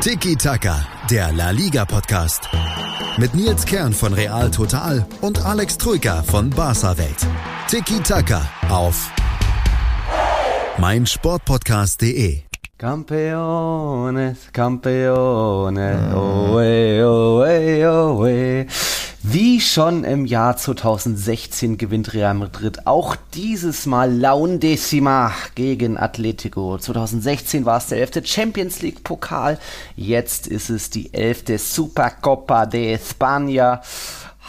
Tiki Taka, der La Liga Podcast. Mit Nils Kern von Real Total und Alex Troika von Barca Welt. Tiki Taka auf meinsportpodcast.de. Campeones, Campeones, oe, oe, oe. Wie schon im Jahr 2016 gewinnt Real Madrid auch dieses Mal Laundecima gegen Atletico. 2016 war es der 11. Champions League Pokal, jetzt ist es die 11. Supercopa de España.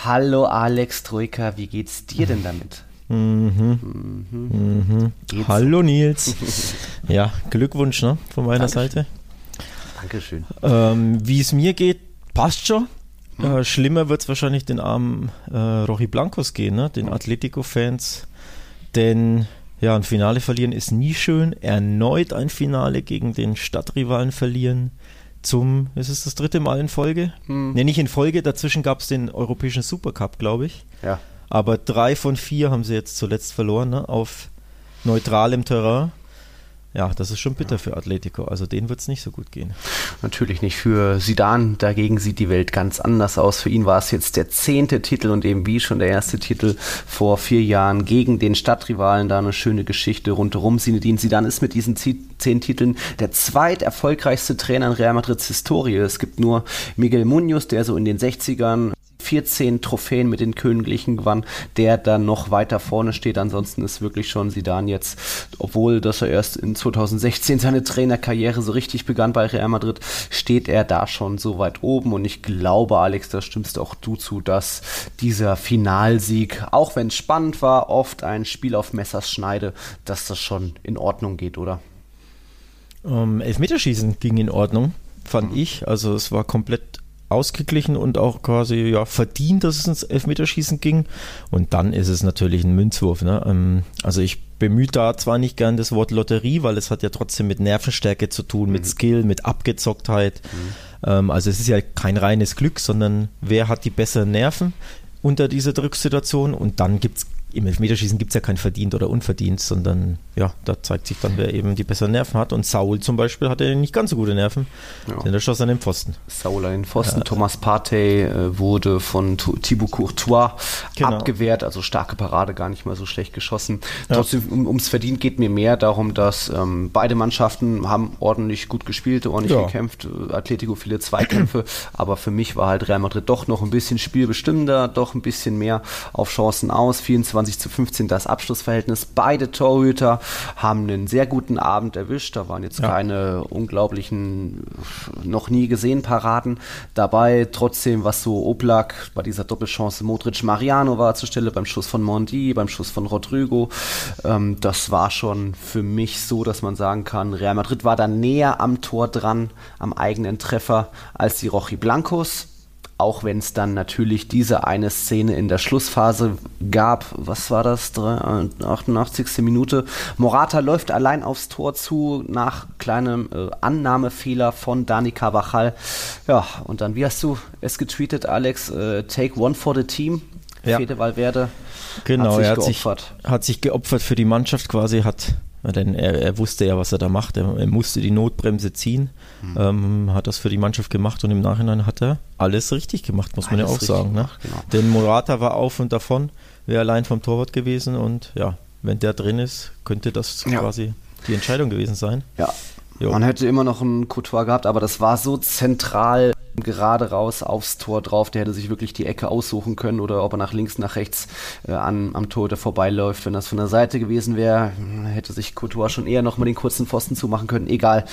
Hallo Alex Troika, wie geht's dir denn damit? Mhm. Mhm. Hallo Nils. ja, Glückwunsch ne, von meiner Dankeschön. Seite. Dankeschön. Ähm, Wie es mir geht, passt schon. Äh, schlimmer wird es wahrscheinlich den armen äh, Rochi Blancos gehen, ne? den Atletico-Fans. Denn ja, ein Finale verlieren ist nie schön. Erneut ein Finale gegen den Stadtrivalen verlieren. Zum, ist es das dritte Mal in Folge? Hm. Ne, nicht in Folge, dazwischen gab es den europäischen Supercup, glaube ich. Ja. Aber drei von vier haben sie jetzt zuletzt verloren, ne? auf neutralem Terrain. Ja, das ist schon bitter für Atletico. Also denen wird es nicht so gut gehen. Natürlich nicht für Sidan. Dagegen sieht die Welt ganz anders aus. Für ihn war es jetzt der zehnte Titel und eben wie schon der erste Titel vor vier Jahren gegen den Stadtrivalen. Da eine schöne Geschichte rundherum. Zinedine Sidan ist mit diesen zehn Titeln der zweiterfolgreichste Trainer in Real Madrids Historie. Es gibt nur Miguel Munoz, der so in den 60ern 14 Trophäen mit den Königlichen gewann, der dann noch weiter vorne steht. Ansonsten ist wirklich schon Sidan jetzt, obwohl dass er erst in 2016 seine Trainerkarriere so richtig begann bei Real Madrid, steht er da schon so weit oben. Und ich glaube, Alex, da stimmst auch du zu, dass dieser Finalsieg, auch wenn es spannend war, oft ein Spiel auf Messers Schneide, dass das schon in Ordnung geht, oder? Ähm, Elfmeterschießen ging in Ordnung, fand ich. Also es war komplett ausgeglichen und auch quasi ja, verdient, dass es ins Elfmeterschießen ging. Und dann ist es natürlich ein Münzwurf. Ne? Ähm, also ich bemühe da zwar nicht gern das Wort Lotterie, weil es hat ja trotzdem mit Nervenstärke zu tun, mit Skill, mit Abgezocktheit. Ähm, also es ist ja kein reines Glück, sondern wer hat die besseren Nerven unter dieser Drucksituation und dann gibt es im Elfmeterschießen gibt es ja kein verdient oder unverdient, sondern ja, da zeigt sich dann, wer eben die besseren Nerven hat. Und Saul zum Beispiel hatte nicht ganz so gute Nerven, Ja. denn er schoss an den Pfosten. Sauler in Pfosten. Thomas Partey äh, wurde von Thibaut Courtois Genau. abgewehrt, also starke Parade, gar nicht mal so schlecht geschossen. Ja. Trotzdem, um, ums Verdient geht mir mehr darum, dass ähm, beide Mannschaften haben ordentlich gut gespielt, ordentlich Ja. gekämpft. Atletico viele Zweikämpfe, aber für mich war halt Real Madrid doch noch ein bisschen spielbestimmender, doch ein bisschen mehr auf Chancen aus. 24 zu 15 das Abschlussverhältnis. Beide Torhüter haben einen sehr guten Abend erwischt. Da waren jetzt Ja. keine unglaublichen, noch nie gesehen Paraden dabei. Trotzdem, was so Oblak bei dieser Doppelchance Modric Mariano war zur Stelle beim Schuss von Mondi, beim Schuss von Rodrigo. Ähm, das war schon für mich so, dass man sagen kann, Real Madrid war da näher am Tor dran, am eigenen Treffer, als die Rochi Blancos. Auch wenn es dann natürlich diese eine Szene in der Schlussphase gab. Was war das? Drei- äh, 88. Minute. Morata läuft allein aufs Tor zu nach kleinem äh, Annahmefehler von Dani Carvajal. Ja, und dann, wie hast du es getweetet, Alex? Äh, take one for the team. Ja. Fede Valverde Genau, hat sich er hat geopfert. sich, hat sich geopfert für die Mannschaft quasi, hat, denn er, er wusste ja, was er da macht. Er, er musste die Notbremse ziehen, Hm. ähm, hat das für die Mannschaft gemacht und im Nachhinein hat er alles richtig gemacht, muss man ja Alles auch sagen. Ne? genau. Denn Morata war auf und davon, wäre allein vom Torwart gewesen und ja, wenn der drin ist, könnte das Ja. quasi die Entscheidung gewesen sein. Ja. Jo. Man hätte immer noch einen Couture gehabt, aber das war so zentral gerade raus aufs Tor drauf. Der hätte sich wirklich die Ecke aussuchen können oder ob er nach links, nach rechts äh, an, am Tor der vorbeiläuft. Wenn das von der Seite gewesen wäre, hätte sich Couture schon eher noch mal den kurzen Pfosten zumachen können. Egal.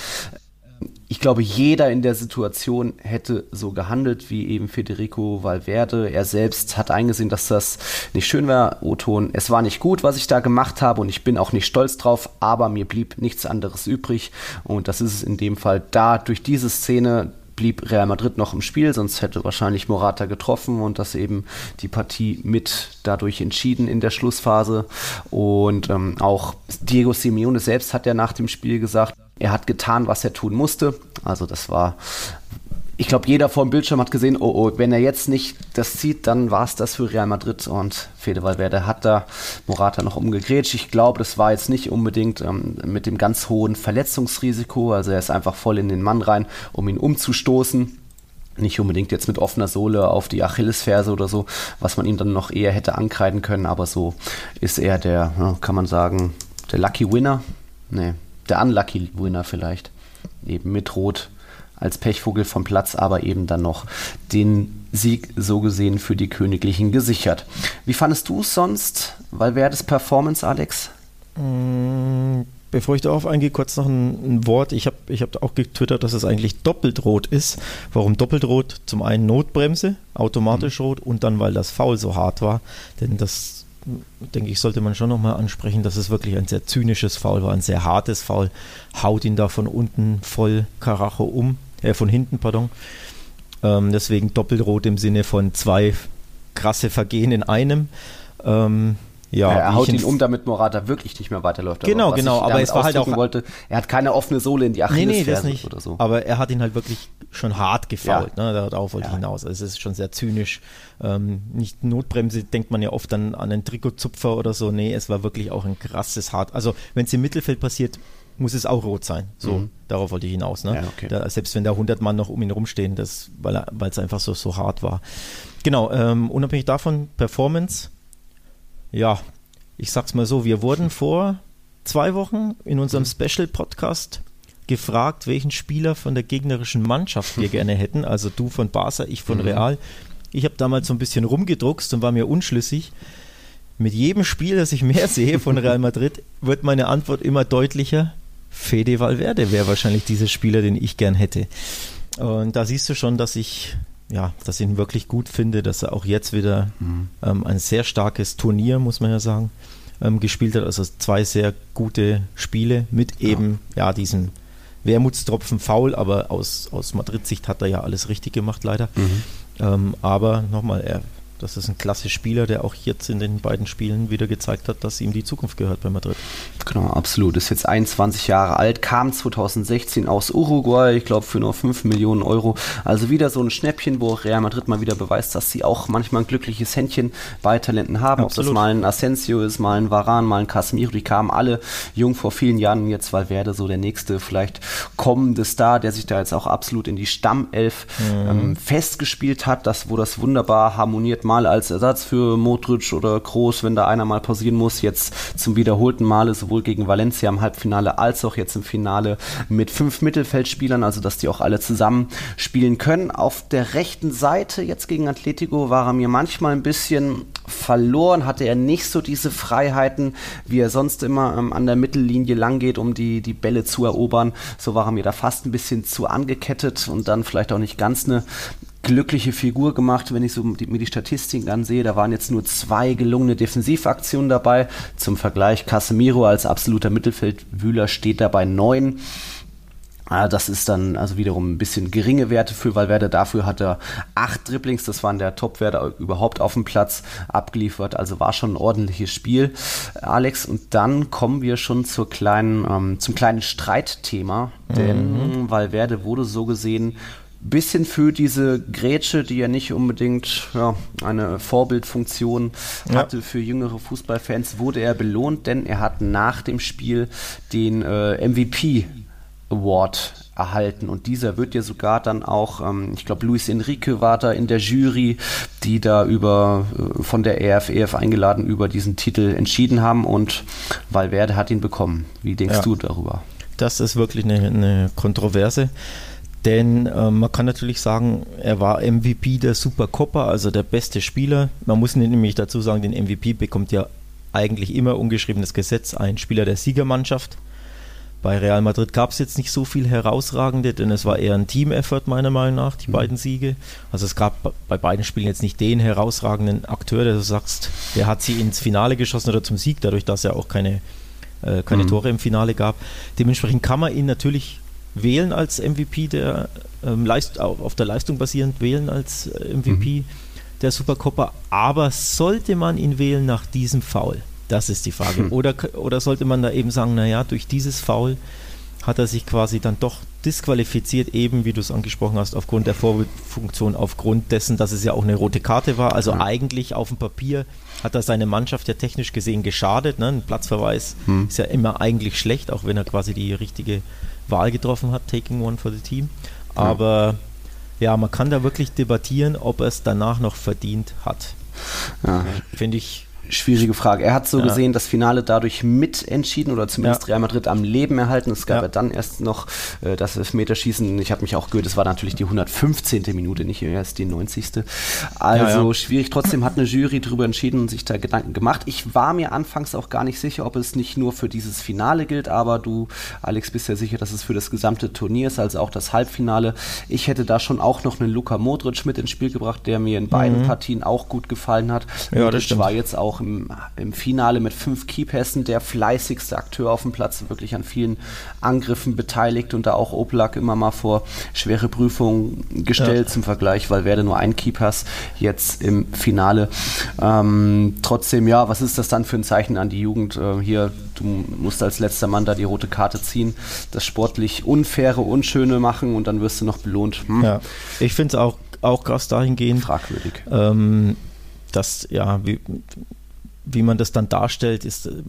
Ich glaube, jeder in der Situation hätte so gehandelt wie eben Federico Valverde. Er selbst hat eingesehen, dass das nicht schön war. O-Ton, es war nicht gut, was ich da gemacht habe und ich bin auch nicht stolz drauf, aber mir blieb nichts anderes übrig. Und das ist es in dem Fall da. Durch diese Szene blieb Real Madrid noch im Spiel, sonst hätte wahrscheinlich Morata getroffen und das eben die Partie mit dadurch entschieden in der Schlussphase. Und ähm, auch Diego Simeone selbst hat ja nach dem Spiel gesagt, er hat getan, was er tun musste. Also das war ich glaube, jeder vor dem Bildschirm hat gesehen, oh, oh, wenn er jetzt nicht das zieht, dann war es das für Real Madrid und Fede Valverde hat da Morata noch umgegrätscht. Ich glaube, das war jetzt nicht unbedingt ähm, mit dem ganz hohen Verletzungsrisiko, also er ist einfach voll in den Mann rein, um ihn umzustoßen nicht unbedingt jetzt mit offener Sohle auf die Achillesferse oder so, was man ihm dann noch eher hätte ankreiden können, aber so ist er der, kann man sagen, der Lucky Winner. Nee, der Unlucky Winner vielleicht. Eben mit Rot als Pechvogel vom Platz, aber eben dann noch den Sieg so gesehen für die Königlichen gesichert. Wie fandest du es sonst? Weil wer das Performance, Alex? Mm, bevor ich darauf eingehe, kurz noch ein, ein Wort. Ich habe ich hab auch getwittert, dass es eigentlich doppelt rot ist. Warum doppelt rot? Zum einen Notbremse, automatisch mhm. rot und dann, weil das Foul so hart war. Denn das, denke ich, sollte man schon nochmal ansprechen, dass es wirklich ein sehr zynisches Foul war, ein sehr hartes Foul. Haut ihn da von unten voll Karacho um äh, von hinten, pardon. Ähm, deswegen doppelrot im Sinne von zwei krasse Vergehen in einem. Ähm, ja, er haut ihn um, damit Morata wirklich nicht mehr weiterläuft. Genau, aber genau, aber es war halt auch wollte, er hat keine offene Sohle in die Achillesferse nee, nee, das nicht. oder so. Aber er hat ihn halt wirklich schon hart gefault, ja. ne? darauf wollte ja. ich hinaus. Also es ist schon sehr zynisch. Ähm, nicht Notbremse denkt man ja oft dann an einen Trikotzupfer oder so. Nee, es war wirklich auch ein krasses hart. Also wenn es im Mittelfeld passiert, muss es auch rot sein. So, mhm. darauf wollte ich hinaus. Ne? Ja, okay. da, selbst wenn da 100 Mann noch um ihn rumstehen, das, weil es einfach so, so hart war. Genau, ähm, unabhängig davon, Performance. Ja, ich sag's mal so, wir wurden vor zwei Wochen in unserem mhm. Special-Podcast gefragt, welchen Spieler von der gegnerischen Mannschaft wir gerne hätten. Also du von Barca, ich von mhm. Real. Ich habe damals so ein bisschen rumgedruckst und war mir unschlüssig mit jedem Spiel, das ich mehr sehe von Real Madrid, wird meine Antwort immer deutlicher. Fede Valverde wäre wahrscheinlich dieser Spieler, den ich gern hätte. Und da siehst du schon, dass ich ja, dass ich ihn wirklich gut finde, dass er auch jetzt wieder mhm. ähm, ein sehr starkes Turnier, muss man ja sagen, ähm, gespielt hat. Also zwei sehr gute Spiele mit eben ja, ja diesen Wermutstropfen faul, aber aus, aus Madrid-Sicht hat er ja alles richtig gemacht, leider. Mhm. Ähm, aber nochmal, er das ist ein klasse Spieler, der auch jetzt in den beiden Spielen wieder gezeigt hat, dass ihm die Zukunft gehört bei Madrid. Genau, absolut. Ist jetzt 21 Jahre alt, kam 2016 aus Uruguay, ich glaube für nur 5 Millionen Euro. Also wieder so ein Schnäppchen, wo Real Madrid mal wieder beweist, dass sie auch manchmal ein glückliches Händchen bei Talenten haben. Absolut. Ob das mal ein Asensio ist, mal ein Varan, mal ein Casemiro, die kamen alle jung vor vielen Jahren. Jetzt Valverde so der nächste vielleicht kommende Star, der sich da jetzt auch absolut in die Stammelf mhm. ähm, festgespielt hat, das, wo das wunderbar harmoniert mal als Ersatz für Modric oder Kroos, wenn da einer mal pausieren muss. Jetzt zum wiederholten Male sowohl gegen Valencia im Halbfinale als auch jetzt im Finale mit fünf Mittelfeldspielern, also dass die auch alle zusammen spielen können. Auf der rechten Seite jetzt gegen Atletico war er mir manchmal ein bisschen verloren, hatte er nicht so diese Freiheiten, wie er sonst immer ähm, an der Mittellinie lang geht, um die, die Bälle zu erobern. So war er mir da fast ein bisschen zu angekettet und dann vielleicht auch nicht ganz eine glückliche Figur gemacht, wenn ich so die, mir die Statistiken ansehe. Da waren jetzt nur zwei gelungene Defensivaktionen dabei. Zum Vergleich, Casemiro als absoluter Mittelfeldwühler steht dabei neun. Ah, das ist dann also wiederum ein bisschen geringe Werte für Valverde. Dafür hat er acht Dribblings, das waren der Top-Werte überhaupt auf dem Platz abgeliefert. Also war schon ein ordentliches Spiel, Alex. Und dann kommen wir schon zur kleinen, ähm, zum kleinen Streitthema. Denn mhm. Valverde wurde so gesehen bisschen für diese Grätsche, die ja nicht unbedingt ja, eine Vorbildfunktion ja. hatte für jüngere Fußballfans, wurde er belohnt, denn er hat nach dem Spiel den äh, MVP Award erhalten und dieser wird ja sogar dann auch, ähm, ich glaube, Luis Enrique war da in der Jury, die da über äh, von der ERF, EF eingeladen über diesen Titel entschieden haben und Valverde hat ihn bekommen. Wie denkst ja. du darüber? Das ist wirklich eine, eine Kontroverse. Denn äh, man kann natürlich sagen, er war MVP der Supercoppa, also der beste Spieler. Man muss nämlich dazu sagen, den MVP bekommt ja eigentlich immer ungeschriebenes Gesetz ein Spieler der Siegermannschaft. Bei Real Madrid gab es jetzt nicht so viel herausragende, denn es war eher ein Team-Effort meiner Meinung nach, die mhm. beiden Siege. Also es gab bei beiden Spielen jetzt nicht den herausragenden Akteur, der du sagst, der hat sie ins Finale geschossen oder zum Sieg, dadurch, dass er auch keine, äh, keine mhm. Tore im Finale gab. Dementsprechend kann man ihn natürlich wählen als MVP, der ähm, Leist, auf der Leistung basierend wählen als äh, MVP mhm. der Supercoppa. Aber sollte man ihn wählen nach diesem Foul? Das ist die Frage. Hm. Oder, oder sollte man da eben sagen, naja, durch dieses Foul hat er sich quasi dann doch disqualifiziert, eben wie du es angesprochen hast, aufgrund der Vorfunktion, aufgrund dessen, dass es ja auch eine rote Karte war. Also ja. eigentlich auf dem Papier hat er seine Mannschaft ja technisch gesehen geschadet. Ne? Ein Platzverweis hm. ist ja immer eigentlich schlecht, auch wenn er quasi die richtige Wahl getroffen hat, taking one for the team. Aber ja, ja man kann da wirklich debattieren, ob er es danach noch verdient hat. Ja. Finde ich Schwierige Frage. Er hat so ja. gesehen das Finale dadurch mitentschieden oder zumindest ja. Real Madrid am Leben erhalten. Es gab ja, ja dann erst noch äh, das Elfmeterschießen. Ich habe mich auch gehört, es war natürlich die 115. Minute, nicht erst die 90. Also schwierig. Trotzdem hat eine Jury darüber entschieden und sich da Gedanken gemacht. Ich war mir anfangs auch gar nicht sicher, ob es nicht nur für dieses Finale gilt, aber du, Alex, bist ja sicher, dass es für das gesamte Turnier ist, also auch das Halbfinale. Ich hätte da schon auch noch einen Luka Modric mit ins Spiel gebracht, der mir in beiden mhm. Partien auch gut gefallen hat. Ja, Modric das war jetzt auch auch im, im Finale mit fünf Keypässen der fleißigste Akteur auf dem Platz, wirklich an vielen Angriffen beteiligt und da auch Oblak immer mal vor schwere Prüfungen gestellt ja. zum Vergleich, weil werde nur ein Keypass jetzt im Finale. Ähm, trotzdem, ja, was ist das dann für ein Zeichen an die Jugend? Äh, hier, du musst als letzter Mann da die rote Karte ziehen, das sportlich Unfaire, Unschöne machen und dann wirst du noch belohnt. Hm? Ja, ich finde es auch, auch krass dahingehend. Fragwürdig. Ähm, dass, ja, wie, wie man das dann darstellt, ist, äh,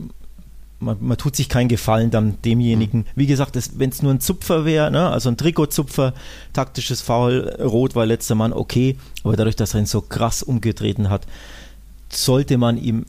man, man, tut sich keinen Gefallen dann demjenigen. Mhm. Wie gesagt, wenn es nur ein Zupfer wäre, ne, also ein Trikotzupfer, taktisches Foul, rot war letzter Mann, okay, aber dadurch, dass er ihn so krass umgetreten hat, sollte man ihm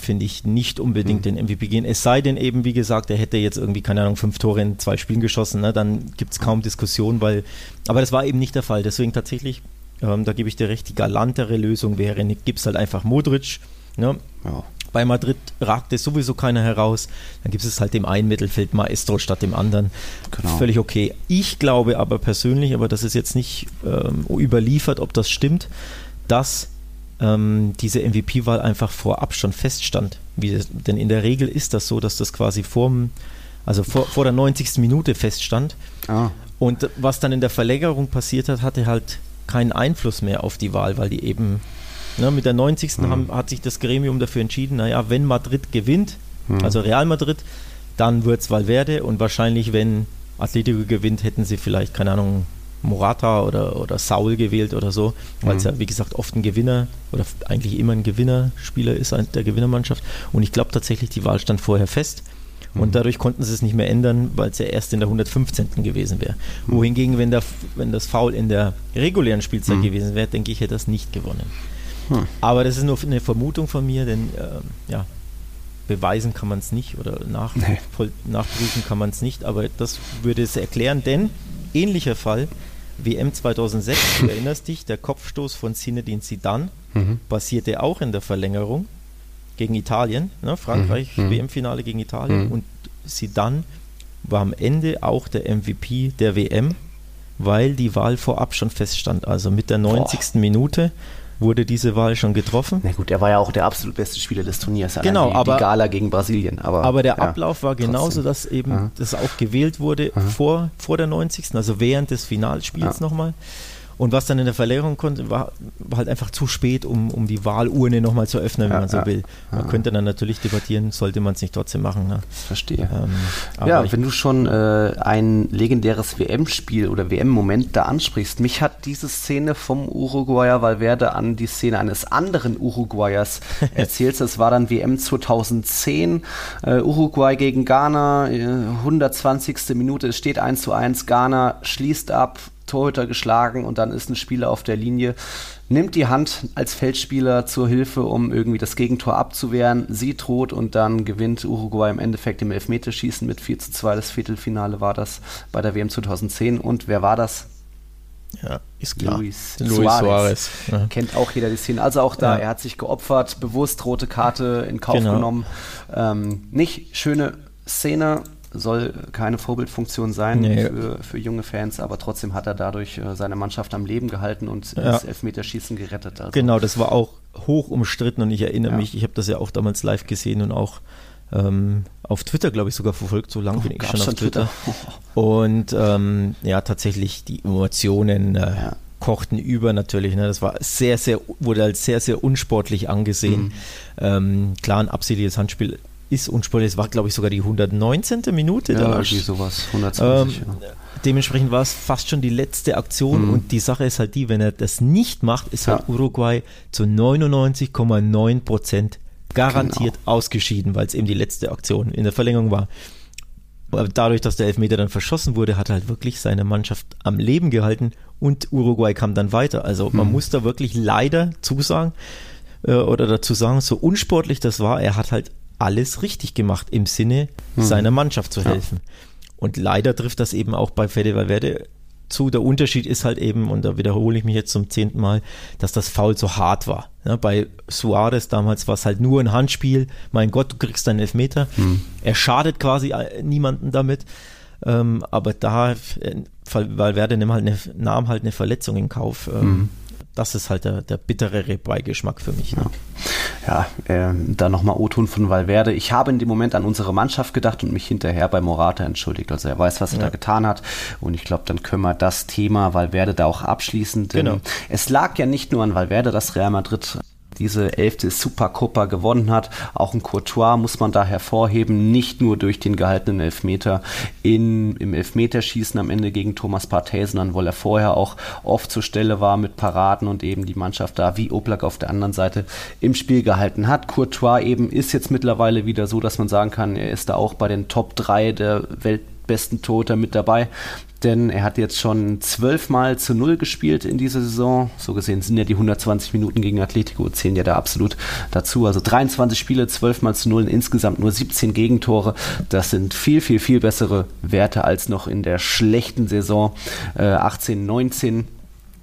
finde ich nicht unbedingt mhm. den MVP gehen. Es sei denn eben, wie gesagt, er hätte jetzt irgendwie, keine Ahnung, fünf Tore in zwei Spielen geschossen, ne? dann gibt es kaum Diskussion, weil, aber das war eben nicht der Fall. Deswegen tatsächlich, ähm, da gebe ich dir recht, die galantere Lösung wäre, gibt es halt einfach Modric, Ne? Ja. Bei Madrid ragt es sowieso keiner heraus. Dann gibt es halt dem einen Mittelfeld Maestro statt dem anderen. Genau. Völlig okay. Ich glaube aber persönlich, aber das ist jetzt nicht ähm, überliefert, ob das stimmt, dass ähm, diese MVP-Wahl einfach vorab schon feststand. Wie, denn in der Regel ist das so, dass das quasi vorm, also vor, vor der 90. Minute feststand. Ah. Und was dann in der Verlängerung passiert hat, hatte halt keinen Einfluss mehr auf die Wahl, weil die eben Ne, mit der 90. Mhm. Haben, hat sich das Gremium dafür entschieden, naja, wenn Madrid gewinnt, mhm. also Real Madrid, dann wird es Valverde und wahrscheinlich, wenn Atletico gewinnt, hätten sie vielleicht, keine Ahnung, Morata oder, oder Saul gewählt oder so, weil es mhm. ja, wie gesagt, oft ein Gewinner oder eigentlich immer ein Gewinnerspieler ist, der Gewinnermannschaft. Und ich glaube tatsächlich, die Wahl stand vorher fest. Und mhm. dadurch konnten sie es nicht mehr ändern, weil es ja erst in der 115. gewesen wäre. Mhm. Wohingegen, wenn, der, wenn das Foul in der regulären Spielzeit mhm. gewesen wäre, denke ich, hätte das nicht gewonnen. Hm. Aber das ist nur eine Vermutung von mir, denn äh, ja, beweisen kann man es nicht oder nach, nee. nachprüfen kann man es nicht, aber das würde es erklären, denn ähnlicher Fall, WM 2006, du erinnerst dich, der Kopfstoß von Zinedine Zidane mhm. passierte auch in der Verlängerung gegen Italien, ne, Frankreich, mhm. WM-Finale gegen Italien mhm. und Zidane war am Ende auch der MVP der WM, weil die Wahl vorab schon feststand, also mit der 90. Boah. Minute wurde diese Wahl schon getroffen. Na gut, er war ja auch der absolut beste Spieler des Turniers. Genau, die, aber die Gala gegen Brasilien. Aber, aber der ja, Ablauf war genauso, trotzdem. dass eben ja. das auch gewählt wurde vor, vor der 90. Also während des Finalspiels ja. nochmal. Und was dann in der Verlängerung konnte, war, war halt einfach zu spät, um, um die Wahlurne nochmal zu öffnen, wenn ja, man so will. Man könnte dann natürlich debattieren, sollte man es nicht trotzdem machen. Ne? Verstehe. Ähm, ja, wenn du schon äh, ein legendäres WM-Spiel oder WM-Moment da ansprichst, mich hat diese Szene vom Uruguayer Valverde an die Szene eines anderen Uruguayers erzählt. Es war dann WM 2010, äh, Uruguay gegen Ghana, äh, 120. Minute, es steht 1 zu 1, Ghana schließt ab, Torhüter geschlagen und dann ist ein Spieler auf der Linie, nimmt die Hand als Feldspieler zur Hilfe, um irgendwie das Gegentor abzuwehren, sie droht und dann gewinnt Uruguay im Endeffekt im Elfmeterschießen mit 4 zu 2. Das Viertelfinale war das bei der WM 2010 und wer war das? Ja, ist klar. Luis, Luis Suarez. Suarez. Ja. Kennt auch jeder die Szene. Also auch da, ja. er hat sich geopfert, bewusst rote Karte in Kauf genau. genommen. Ähm, nicht schöne Szene, soll keine Vorbildfunktion sein nee. für, für, junge Fans, aber trotzdem hat er dadurch äh, seine Mannschaft am Leben gehalten und ja. das Elfmeterschießen gerettet. Also. Genau, das war auch hoch umstritten und ich erinnere ja. mich, ich habe das ja auch damals live gesehen und auch ähm, auf Twitter, glaube ich, sogar verfolgt, so lange oh, bin ich schon auf Twitter. Twitter. und ähm, ja, tatsächlich die Emotionen äh, ja. kochten über natürlich. Ne? Das war sehr, sehr, wurde als sehr, sehr unsportlich angesehen. Mhm. Ähm, klar, ein absichtliches Handspiel ist unsportlich. Es war, glaube ich, sogar die 119. Minute. Ja, irgendwie sowas. 120, ähm, ja. Dementsprechend war es fast schon die letzte Aktion mhm. und die Sache ist halt die, wenn er das nicht macht, ist halt Uruguay zu 99,9 Prozent garantiert genau. ausgeschieden, weil es eben die letzte Aktion in der Verlängerung war. Aber dadurch, dass der Elfmeter dann verschossen wurde, hat er halt wirklich seine Mannschaft am Leben gehalten und Uruguay kam dann weiter. Also man mhm. muss da wirklich leider zusagen äh, oder dazu sagen, so unsportlich das war, er hat halt alles richtig gemacht im Sinne mhm. seiner Mannschaft zu helfen. Ja. Und leider trifft das eben auch bei Fede Valverde zu. Der Unterschied ist halt eben, und da wiederhole ich mich jetzt zum zehnten Mal, dass das Foul so hart war. Ja, bei Suarez damals war es halt nur ein Handspiel. Mein Gott, du kriegst deinen Elfmeter. Hm. Er schadet quasi äh, niemanden damit. Ähm, aber da, äh, Valverde nahm halt, eine, nahm halt eine Verletzung in Kauf. Ähm, hm das ist halt der, der bitterere Beigeschmack für mich. Ne? Ja, ja äh, dann nochmal O-Ton von Valverde. Ich habe in dem Moment an unsere Mannschaft gedacht und mich hinterher bei Morata entschuldigt. Also er weiß, was er ja. da getan hat. Und ich glaube, dann können wir das Thema Valverde da auch abschließen. Genau. Es lag ja nicht nur an Valverde, dass Real Madrid diese elfte Supercopa gewonnen hat. Auch ein Courtois muss man da hervorheben, nicht nur durch den gehaltenen Elfmeter in, im Elfmeterschießen am Ende gegen Thomas Partey, sondern weil er vorher auch oft zur Stelle war mit Paraden und eben die Mannschaft da wie Oblak auf der anderen Seite im Spiel gehalten hat. Courtois eben ist jetzt mittlerweile wieder so, dass man sagen kann, er ist da auch bei den Top 3 der Weltbesten Toter mit dabei denn er hat jetzt schon zwölfmal zu null gespielt in dieser Saison. So gesehen sind ja die 120 Minuten gegen Atletico zählen ja da absolut dazu. Also 23 Spiele, zwölfmal zu null, insgesamt nur 17 Gegentore. Das sind viel, viel, viel bessere Werte als noch in der schlechten Saison äh, 18, 19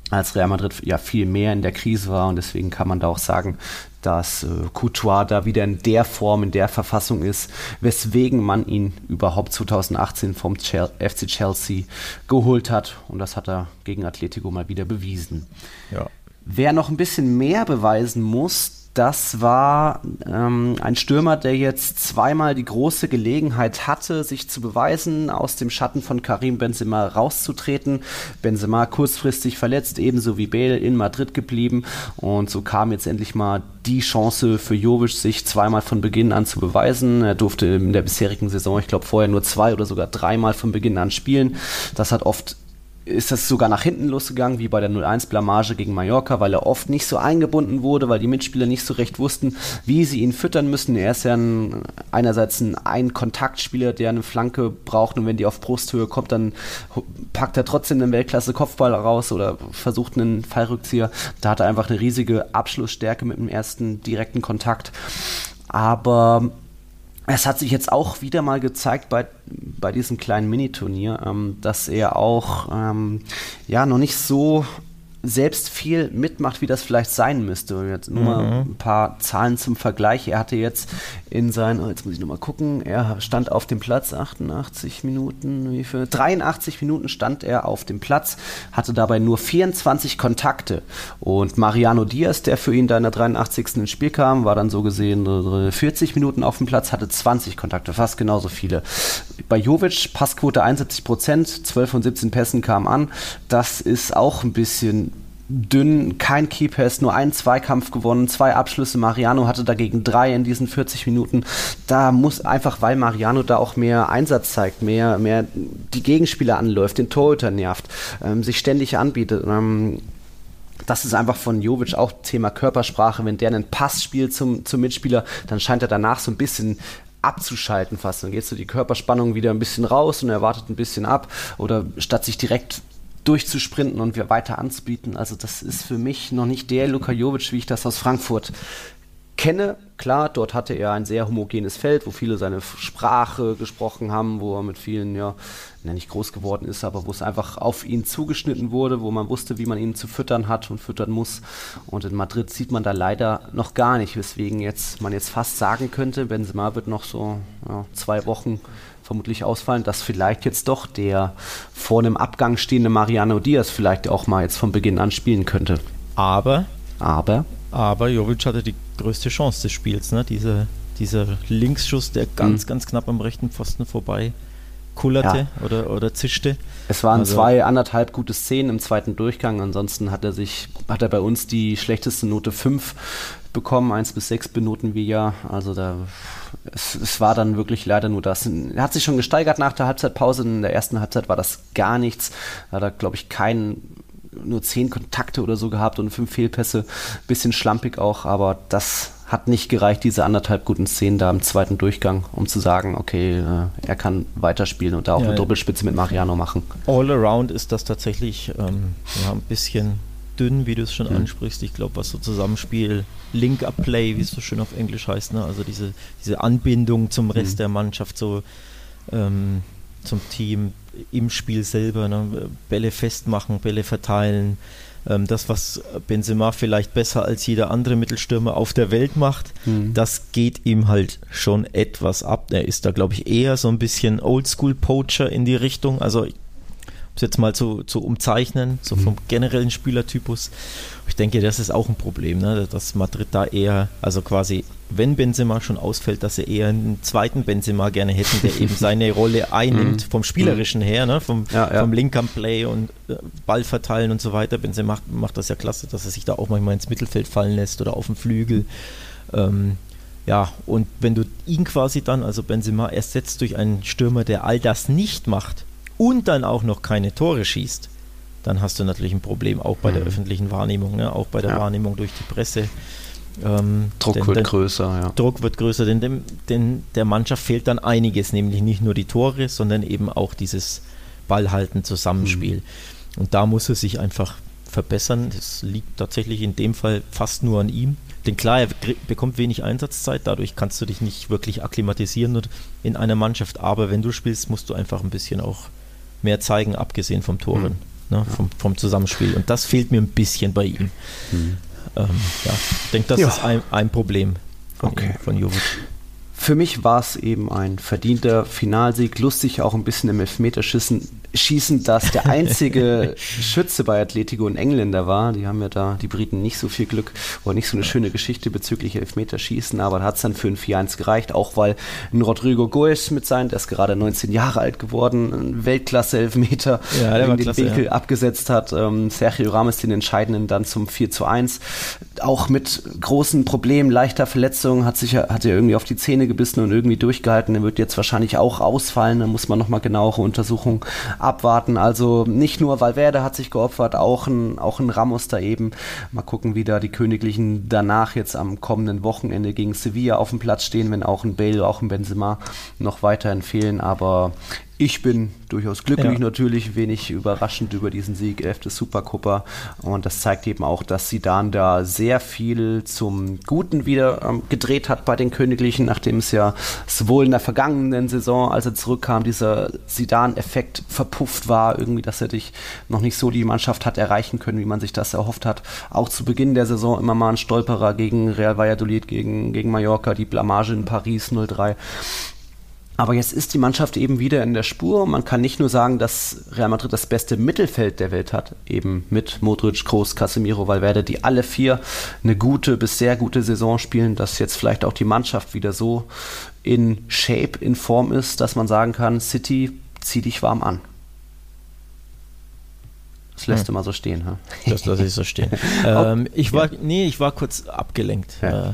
als Real Madrid ja viel mehr in der Krise war und deswegen kann man da auch sagen, dass äh, Couture da wieder in der Form, in der Verfassung ist, weswegen man ihn überhaupt 2018 vom Chel FC Chelsea geholt hat. Und das hat er gegen Atletico mal wieder bewiesen. Ja. Wer noch ein bisschen mehr beweisen muss, das war ähm, ein Stürmer, der jetzt zweimal die große Gelegenheit hatte, sich zu beweisen, aus dem Schatten von Karim Benzema rauszutreten. Benzema kurzfristig verletzt, ebenso wie Bale in Madrid geblieben. Und so kam jetzt endlich mal die Chance für Jovic, sich zweimal von Beginn an zu beweisen. Er durfte in der bisherigen Saison, ich glaube, vorher nur zwei oder sogar dreimal von Beginn an spielen. Das hat oft ist das sogar nach hinten losgegangen, wie bei der 0-1-Blamage gegen Mallorca, weil er oft nicht so eingebunden wurde, weil die Mitspieler nicht so recht wussten, wie sie ihn füttern müssen. Er ist ja ein, einerseits ein Ein-Kontaktspieler, der eine Flanke braucht und wenn die auf Brusthöhe kommt, dann packt er trotzdem einen Weltklasse-Kopfball raus oder versucht einen Fallrückzieher. Da hat er einfach eine riesige Abschlussstärke mit dem ersten direkten Kontakt. Aber es hat sich jetzt auch wieder mal gezeigt bei, bei diesem kleinen Miniturnier, ähm, dass er auch ähm, ja noch nicht so selbst viel mitmacht, wie das vielleicht sein müsste. Jetzt nur mhm. mal ein paar Zahlen zum Vergleich. Er hatte jetzt in seinen, oh, jetzt muss ich nochmal gucken, er stand auf dem Platz 88 Minuten, wie viel? 83 Minuten stand er auf dem Platz, hatte dabei nur 24 Kontakte. Und Mariano Diaz, der für ihn da in der 83. ins Spiel kam, war dann so gesehen 40 Minuten auf dem Platz, hatte 20 Kontakte, fast genauso viele. Bei Jovic Passquote 71 Prozent, 12 von 17 Pässen kamen an. Das ist auch ein bisschen dünn, kein Keypass, nur einen Zweikampf gewonnen, zwei Abschlüsse. Mariano hatte dagegen drei in diesen 40 Minuten. Da muss einfach, weil Mariano da auch mehr Einsatz zeigt, mehr, mehr die Gegenspieler anläuft, den Torhüter nervt, ähm, sich ständig anbietet. Ähm, das ist einfach von Jovic auch Thema Körpersprache. Wenn der einen Pass spielt zum, zum Mitspieler, dann scheint er danach so ein bisschen abzuschalten fast. Dann geht so die Körperspannung wieder ein bisschen raus und er wartet ein bisschen ab. Oder statt sich direkt durchzusprinten und wir weiter anzubieten. Also das ist für mich noch nicht der Luka Jovic, wie ich das aus Frankfurt kenne. Klar, dort hatte er ein sehr homogenes Feld, wo viele seine Sprache gesprochen haben, wo er mit vielen, ja, nicht groß geworden ist, aber wo es einfach auf ihn zugeschnitten wurde, wo man wusste, wie man ihn zu füttern hat und füttern muss. Und in Madrid sieht man da leider noch gar nicht, weswegen jetzt man jetzt fast sagen könnte, Benzema wird noch so ja, zwei Wochen vermutlich ausfallen, dass vielleicht jetzt doch der vor einem Abgang stehende Mariano Diaz vielleicht auch mal jetzt von Beginn an spielen könnte. Aber, aber, aber Jovic hatte die größte Chance des Spiels, ne? Diese, dieser Linksschuss, der ganz, mhm. ganz knapp am rechten Pfosten vorbei kullerte ja. oder, oder zischte. Es waren also, zwei anderthalb gute Szenen im zweiten Durchgang. Ansonsten hat er sich, hat er bei uns die schlechteste Note 5 bekommen, 1 bis 6 benoten wir ja. Also da es, es, war dann wirklich leider nur das. Er hat sich schon gesteigert nach der Halbzeitpause. In der ersten Halbzeit war das gar nichts. Da hat er, glaube ich, keinen nur zehn Kontakte oder so gehabt und fünf Fehlpässe. Bisschen schlampig auch, aber das hat nicht gereicht, diese anderthalb guten Szenen da im zweiten Durchgang, um zu sagen, okay, äh, er kann weiterspielen und da auch ja, eine Doppelspitze mit Mariano machen. All around ist das tatsächlich ähm, ja, ein bisschen dünn, wie du es schon mhm. ansprichst. Ich glaube, was so Zusammenspiel, Link-Up-Play, wie es so schön auf Englisch heißt, ne? also diese, diese Anbindung zum Rest mhm. der Mannschaft, so ähm, zum Team im Spiel selber, ne? Bälle festmachen, Bälle verteilen, das, was Benzema vielleicht besser als jeder andere Mittelstürmer auf der Welt macht, mhm. das geht ihm halt schon etwas ab. Er ist da, glaube ich, eher so ein bisschen Oldschool-Poacher in die Richtung. Also es jetzt mal zu, zu umzeichnen, so mhm. vom generellen Spielertypus. Ich denke, das ist auch ein Problem, ne? dass Madrid da eher, also quasi, wenn Benzema schon ausfällt, dass sie eher einen zweiten Benzema gerne hätten, der eben seine Rolle einnimmt, mhm. vom Spielerischen her, ne? vom, ja, ja. vom Link am Play und äh, Ball verteilen und so weiter. Benzema macht, macht das ja klasse, dass er sich da auch manchmal ins Mittelfeld fallen lässt oder auf dem Flügel. Ähm, ja, und wenn du ihn quasi dann, also Benzema, ersetzt durch einen Stürmer, der all das nicht macht, und dann auch noch keine Tore schießt, dann hast du natürlich ein Problem, auch bei mhm. der öffentlichen Wahrnehmung, ne? auch bei der ja. Wahrnehmung durch die Presse. Ähm, Druck denn, wird denn, größer, ja. Druck wird größer, denn, dem, denn der Mannschaft fehlt dann einiges, nämlich nicht nur die Tore, sondern eben auch dieses Ballhalten, Zusammenspiel. Mhm. Und da muss er sich einfach verbessern. Das liegt tatsächlich in dem Fall fast nur an ihm. Denn klar, er bekommt wenig Einsatzzeit, dadurch kannst du dich nicht wirklich akklimatisieren in einer Mannschaft. Aber wenn du spielst, musst du einfach ein bisschen auch mehr zeigen, abgesehen vom Toren, mhm. ne, vom, vom, Zusammenspiel. Und das fehlt mir ein bisschen bei ihm. Mhm. Ähm, ja, ich denke, das ja. ist ein, ein, Problem von, okay. ihm, von Jovic. Für mich war es eben ein verdienter Finalsieg, lustig auch ein bisschen im Elfmeterschießen, schießen, dass der einzige Schütze bei Atletico ein Engländer war. Die haben ja da, die Briten, nicht so viel Glück oder nicht so eine schöne Geschichte bezüglich Elfmeterschießen, aber da hat es dann für ein 4-1 gereicht, auch weil ein Rodrigo Goes mit sein, der ist gerade 19 Jahre alt geworden, ein Weltklasse-Elfmeter ja, in den klasse, Winkel ja. abgesetzt hat. Ähm, Sergio Ramos den entscheidenden dann zum 4 1. Auch mit großen Problemen, leichter Verletzung, hat sich hat er irgendwie auf die Zähne gebissen und irgendwie durchgehalten. Er wird jetzt wahrscheinlich auch ausfallen, da muss man nochmal genauere Untersuchungen abwarten. Also nicht nur Valverde hat sich geopfert, auch ein, auch ein Ramos da eben. Mal gucken, wie da die Königlichen danach jetzt am kommenden Wochenende gegen Sevilla auf dem Platz stehen, wenn auch ein Bale, auch ein Benzema noch weiterhin fehlen. Aber ich bin durchaus glücklich ja. natürlich, wenig überraschend über diesen Sieg, 11. Supercuppa. Und das zeigt eben auch, dass Sidan da sehr viel zum Guten wieder ähm, gedreht hat bei den Königlichen, nachdem es ja sowohl in der vergangenen Saison, als er zurückkam, dieser Sidan-Effekt verpufft war, irgendwie, dass er dich noch nicht so die Mannschaft hat erreichen können, wie man sich das erhofft hat. Auch zu Beginn der Saison immer mal ein Stolperer gegen Real Valladolid, gegen, gegen Mallorca, die Blamage in Paris 03. Aber jetzt ist die Mannschaft eben wieder in der Spur. Man kann nicht nur sagen, dass Real Madrid das beste Mittelfeld der Welt hat, eben mit Modric, Kroos, Casemiro, Valverde, die alle vier eine gute bis sehr gute Saison spielen, dass jetzt vielleicht auch die Mannschaft wieder so in Shape, in Form ist, dass man sagen kann, City, zieh dich warm an. Das lässt hm. du mal so stehen. Ha? Das lasse ich so stehen. ähm, ich war, ja. nee, ich war kurz abgelenkt. Ja. Äh,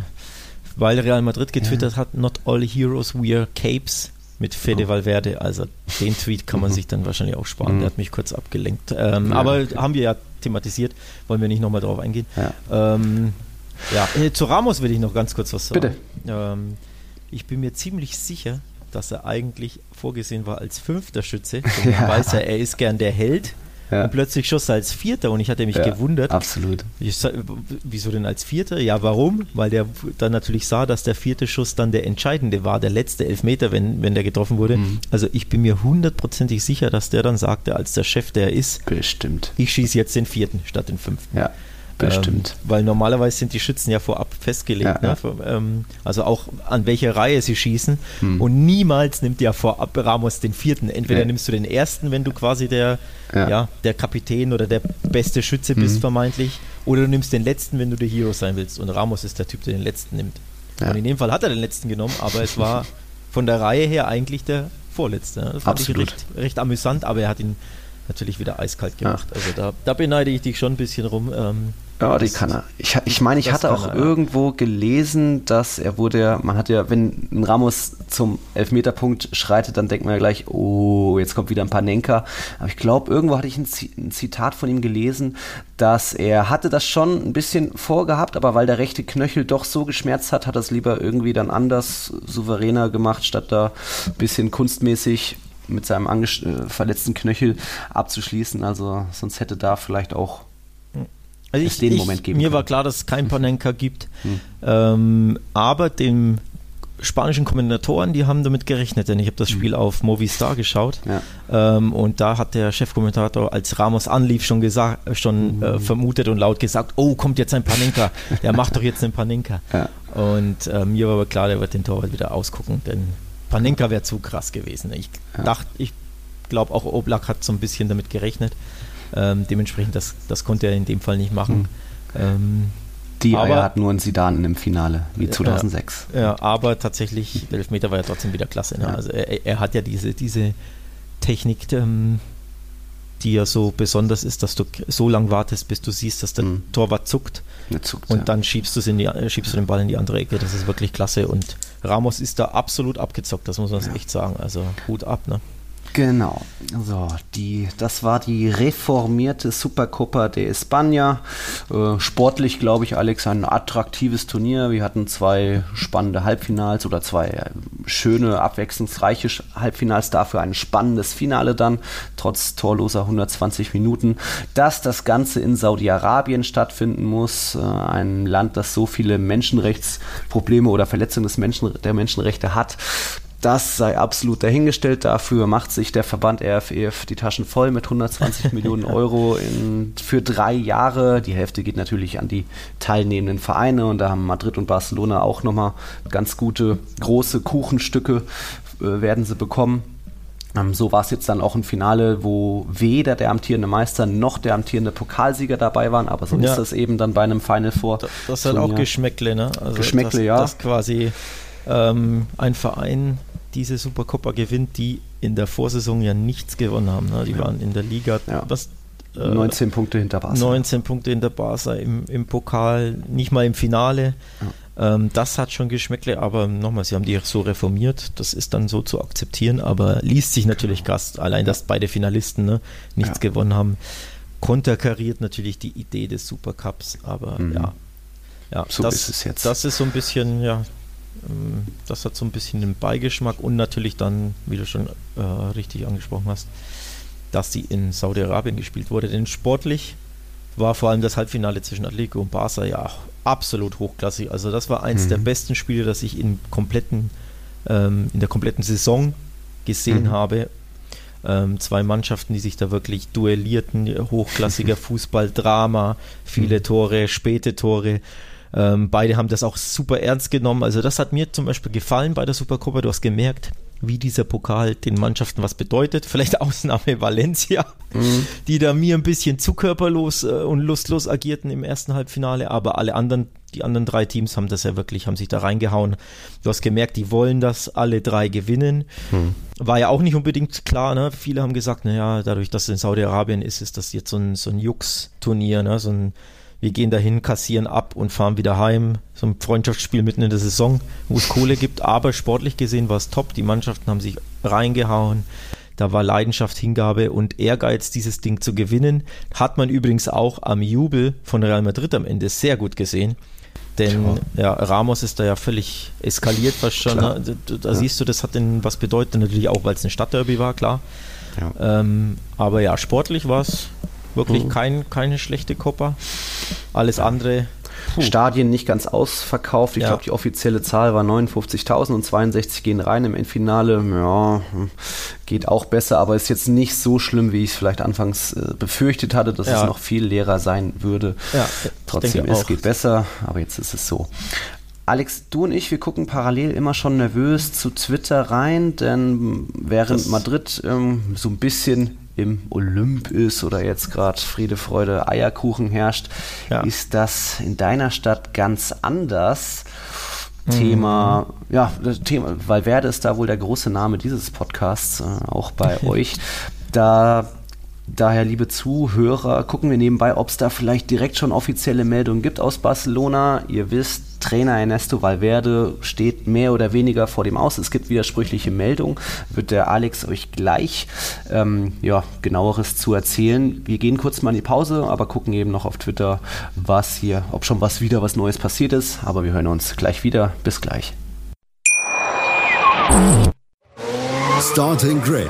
weil Real Madrid getwittert ja. hat, not all heroes wear capes mit Fede oh. Valverde. Also den Tweet kann man mhm. sich dann wahrscheinlich auch sparen. Der mhm. hat mich kurz abgelenkt. Ähm, ja. Aber haben wir ja thematisiert, wollen wir nicht nochmal drauf eingehen. Ja. Ähm, ja. Äh, zu Ramos will ich noch ganz kurz was sagen. Bitte. Ähm, ich bin mir ziemlich sicher, dass er eigentlich vorgesehen war als fünfter Schütze. Ja. weiß ja, er ist gern der Held ja. Und plötzlich schoss er als Vierter und ich hatte mich ja, gewundert. Absolut. Ich, wieso denn als Vierter? Ja, warum? Weil der dann natürlich sah, dass der vierte Schuss dann der entscheidende war, der letzte Elfmeter, wenn, wenn der getroffen wurde. Mhm. Also ich bin mir hundertprozentig sicher, dass der dann sagte, als der Chef, der ist, bestimmt. Ich schieße jetzt den vierten statt den fünften. Ja. Bestimmt. Ähm, weil normalerweise sind die Schützen ja vorab festgelegt. Ja, ne? ja. Ähm, also auch an welche Reihe sie schießen. Hm. Und niemals nimmt ja vorab Ramos den vierten. Entweder ja. nimmst du den ersten, wenn du quasi der, ja. der Kapitän oder der beste Schütze bist, mhm. vermeintlich. Oder du nimmst den letzten, wenn du der Hero sein willst. Und Ramos ist der Typ, der den letzten nimmt. Und in dem Fall hat er den letzten genommen, aber es war von der Reihe her eigentlich der Vorletzter. Das fand Absolut. ich recht, recht amüsant, aber er hat ihn natürlich wieder eiskalt gemacht. Ja. Also da, da, beneide ich dich schon ein bisschen rum. Ähm, ja, die kann er. Ich, ich meine, ich hatte auch er, irgendwo gelesen, dass er wurde ja, man hat ja, wenn ein Ramos zum Elfmeterpunkt schreitet, dann denkt man ja gleich, oh, jetzt kommt wieder ein Panenka. Aber ich glaube, irgendwo hatte ich ein, ein, Zitat von ihm gelesen, dass er hatte das schon ein bisschen vorgehabt, aber weil der rechte Knöchel doch so geschmerzt hat, hat er es lieber irgendwie dann anders, souveräner gemacht, statt da ein bisschen kunstmäßig mit seinem äh, verletzten Knöchel abzuschließen. Also sonst hätte da vielleicht auch also ich, den ich, Moment geben Mir können. war klar, dass es keinen Panenka gibt. Hm. Ähm, aber dem spanischen Kommentatoren, die haben damit gerechnet, denn ich habe das hm. Spiel mhm. auf Movistar geschaut ja. ähm, und da hat der Chefkommentator, als Ramos anlief, schon gesagt, schon mhm. äh, vermutet und laut gesagt, oh, kommt jetzt ein Panenka, der macht doch jetzt einen Panenka. Ja. Und äh, mir war aber klar, der wird den Torwart wieder ausgucken, denn Panenka wäre zu krass gewesen. Ich ja. dachte, ich glaube auch Oblak hat so ein bisschen damit gerechnet. Ähm, dementsprechend, das, das konnte er in dem Fall nicht machen. Mhm. Ähm, die aber, Eier hat nur ein Sidan im Finale, wie 2006. Ja, ja, aber tatsächlich, der Elfmeter war ja trotzdem wieder klasse. Ne? Ja. Also er, er, hat ja diese, diese Technik, ähm, die ja so besonders ist, dass du so lange wartest, bis du siehst, dass der mhm. Torwart zuckt. zuckt und ja. dann schiebst, in die, schiebst du den Ball in die andere Ecke. Das ist wirklich klasse. Und Ramos ist da absolut abgezockt, das muss man ja. echt sagen. Also Hut ab. Ne? Genau. So, die, das war die reformierte Supercopa de España. Äh, sportlich, glaube ich, Alex, ein attraktives Turnier. Wir hatten zwei spannende Halbfinals oder zwei äh, schöne, abwechslungsreiche Halbfinals, dafür ein spannendes Finale dann, trotz torloser 120 Minuten. Dass das Ganze in Saudi-Arabien stattfinden muss, äh, ein Land, das so viele Menschenrechtsprobleme oder Verletzungen des Menschen, der Menschenrechte hat, das sei absolut dahingestellt. Dafür macht sich der Verband RFEF die Taschen voll mit 120 Millionen Euro in, für drei Jahre. Die Hälfte geht natürlich an die teilnehmenden Vereine und da haben Madrid und Barcelona auch nochmal ganz gute große Kuchenstücke äh, werden sie bekommen. Ähm, so war es jetzt dann auch im Finale, wo weder der amtierende Meister noch der amtierende Pokalsieger dabei waren, aber so ja. ist das eben dann bei einem Final Four. Das, das hat auch Geschmäckle, ne? Also Geschmäckle, das, ja. Das quasi ähm, ein Verein diese Supercopa gewinnt, die in der Vorsaison ja nichts gewonnen haben. Ne? Die ja. waren in der Liga ja. was, äh, 19 Punkte hinter Barca. 19 Punkte hinter Barca im, im Pokal, nicht mal im Finale. Ja. Ähm, das hat schon Geschmäckle, aber nochmal, sie haben die so reformiert, das ist dann so zu akzeptieren, aber liest sich natürlich krass, allein dass beide Finalisten ne, nichts gewonnen haben. Konterkariert natürlich die Idee des Supercups, aber mhm. ja. Ja, so das, ist es jetzt. Das ist so ein bisschen, ja, das hat so ein bisschen den Beigeschmack und natürlich dann, wie du schon äh, richtig angesprochen hast, dass die in Saudi-Arabien gespielt wurde. Denn sportlich war vor allem das Halbfinale zwischen Atletico und Barca ja auch absolut hochklassig. Also das war eins mhm. der besten Spiele, das ich in, kompletten, ähm, in der kompletten Saison gesehen mhm. habe. Ähm, zwei Mannschaften, die sich da wirklich duellierten, hochklassiger Fußball, Drama, viele mhm. Tore, späte Tore. Ähm, beide haben das auch super ernst genommen. Also das hat mir zum Beispiel gefallen bei der Supercopa. Du hast gemerkt, wie dieser Pokal den Mannschaften was bedeutet. Vielleicht Ausnahme Valencia, mhm. die da mir ein bisschen zu körperlos äh, und lustlos agierten im ersten Halbfinale, aber alle anderen, die anderen drei Teams haben das ja wirklich, haben sich da reingehauen. Du hast gemerkt, die wollen das alle drei gewinnen. Mhm. War ja auch nicht unbedingt klar, ne? Viele haben gesagt, naja, dadurch, dass es in Saudi-Arabien ist, ist das jetzt so ein, so ein Jux-Turnier, ne? So ein wir gehen dahin, kassieren ab und fahren wieder heim. So ein Freundschaftsspiel mitten in der Saison, wo es Kohle gibt. Aber sportlich gesehen war es top. Die Mannschaften haben sich reingehauen. Da war Leidenschaft, Hingabe und Ehrgeiz, dieses Ding zu gewinnen. Hat man übrigens auch am Jubel von Real Madrid am Ende sehr gut gesehen. Denn ja, Ramos ist da ja völlig eskaliert fast schon. Ne? Da, da ja. siehst du, das hat denn was bedeutet. Natürlich auch, weil es ein Stadtderby war, klar. Ja. Ähm, aber ja, sportlich war es Wirklich mhm. kein, keine schlechte Copa. Alles andere. Puh. Stadien nicht ganz ausverkauft. Ich ja. glaube, die offizielle Zahl war 59.000 und 62 gehen rein im Endfinale. Ja, geht auch besser, aber ist jetzt nicht so schlimm, wie ich es vielleicht anfangs äh, befürchtet hatte, dass ja. es noch viel leerer sein würde. Ja, Trotzdem, es geht besser, aber jetzt ist es so. Alex, du und ich, wir gucken parallel immer schon nervös zu Twitter rein, denn während das Madrid ähm, so ein bisschen im Olymp ist oder jetzt gerade Friede, Freude, Eierkuchen herrscht, ja. ist das in deiner Stadt ganz anders. Thema, mhm. ja, das Thema, Valverde ist da wohl der große Name dieses Podcasts, äh, auch bei euch. Da Daher, liebe Zuhörer, gucken wir nebenbei, ob es da vielleicht direkt schon offizielle Meldungen gibt aus Barcelona. Ihr wisst, Trainer Ernesto Valverde steht mehr oder weniger vor dem Aus. Es gibt widersprüchliche Meldungen. Wird der Alex euch gleich ähm, ja, genaueres zu erzählen. Wir gehen kurz mal in die Pause, aber gucken eben noch auf Twitter, was hier, ob schon was wieder was Neues passiert ist. Aber wir hören uns gleich wieder. Bis gleich. Starting Grid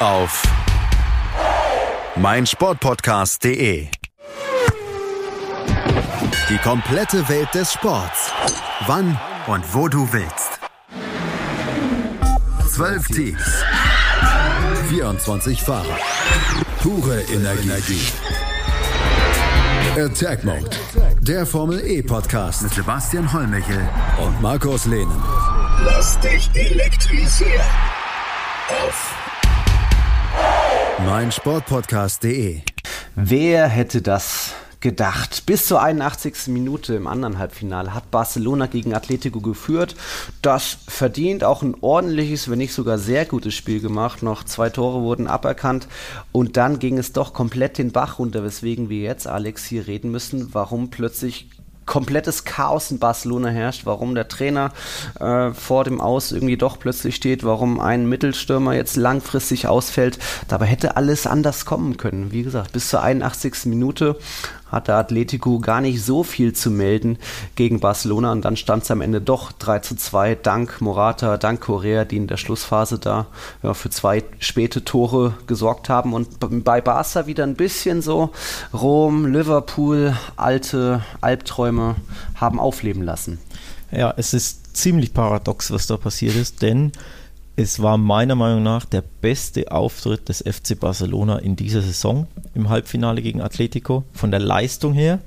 auf meinsportpodcast.de. Die komplette Welt des Sports. Wann und wo du willst. Zwölf Teams. 24 Fahrer. Pure Energie. Attack Mode. Der Formel E Podcast mit Sebastian Hollmichel und Markus Lehnen. Lass dich elektrisieren. Auf meinsportpodcast.de. Wer hätte das gedacht? Bis zur 81. Minute im anderen Halbfinale hat Barcelona gegen Atletico geführt. Das verdient auch ein ordentliches, wenn nicht sogar sehr gutes Spiel gemacht. Noch zwei Tore wurden aberkannt und dann ging es doch komplett den Bach runter, weswegen wir jetzt, Alex, hier reden müssen, warum plötzlich komplettes Chaos in Barcelona herrscht, warum der Trainer äh, vor dem Aus irgendwie doch plötzlich steht, warum ein Mittelstürmer jetzt langfristig ausfällt. Dabei hätte alles anders kommen können. Wie gesagt, bis zur 81. Minute hatte Atletico gar nicht so viel zu melden gegen Barcelona und dann stand es am Ende doch 3 zu 2 dank Morata, dank Correa, die in der Schlussphase da ja, für zwei späte Tore gesorgt haben. Und bei Barca wieder ein bisschen so. Rom, Liverpool, alte Albträume haben aufleben lassen. Ja, es ist ziemlich paradox, was da passiert ist, denn es war meiner Meinung nach der beste Auftritt des FC Barcelona in dieser Saison im Halbfinale gegen Atletico, von der Leistung her.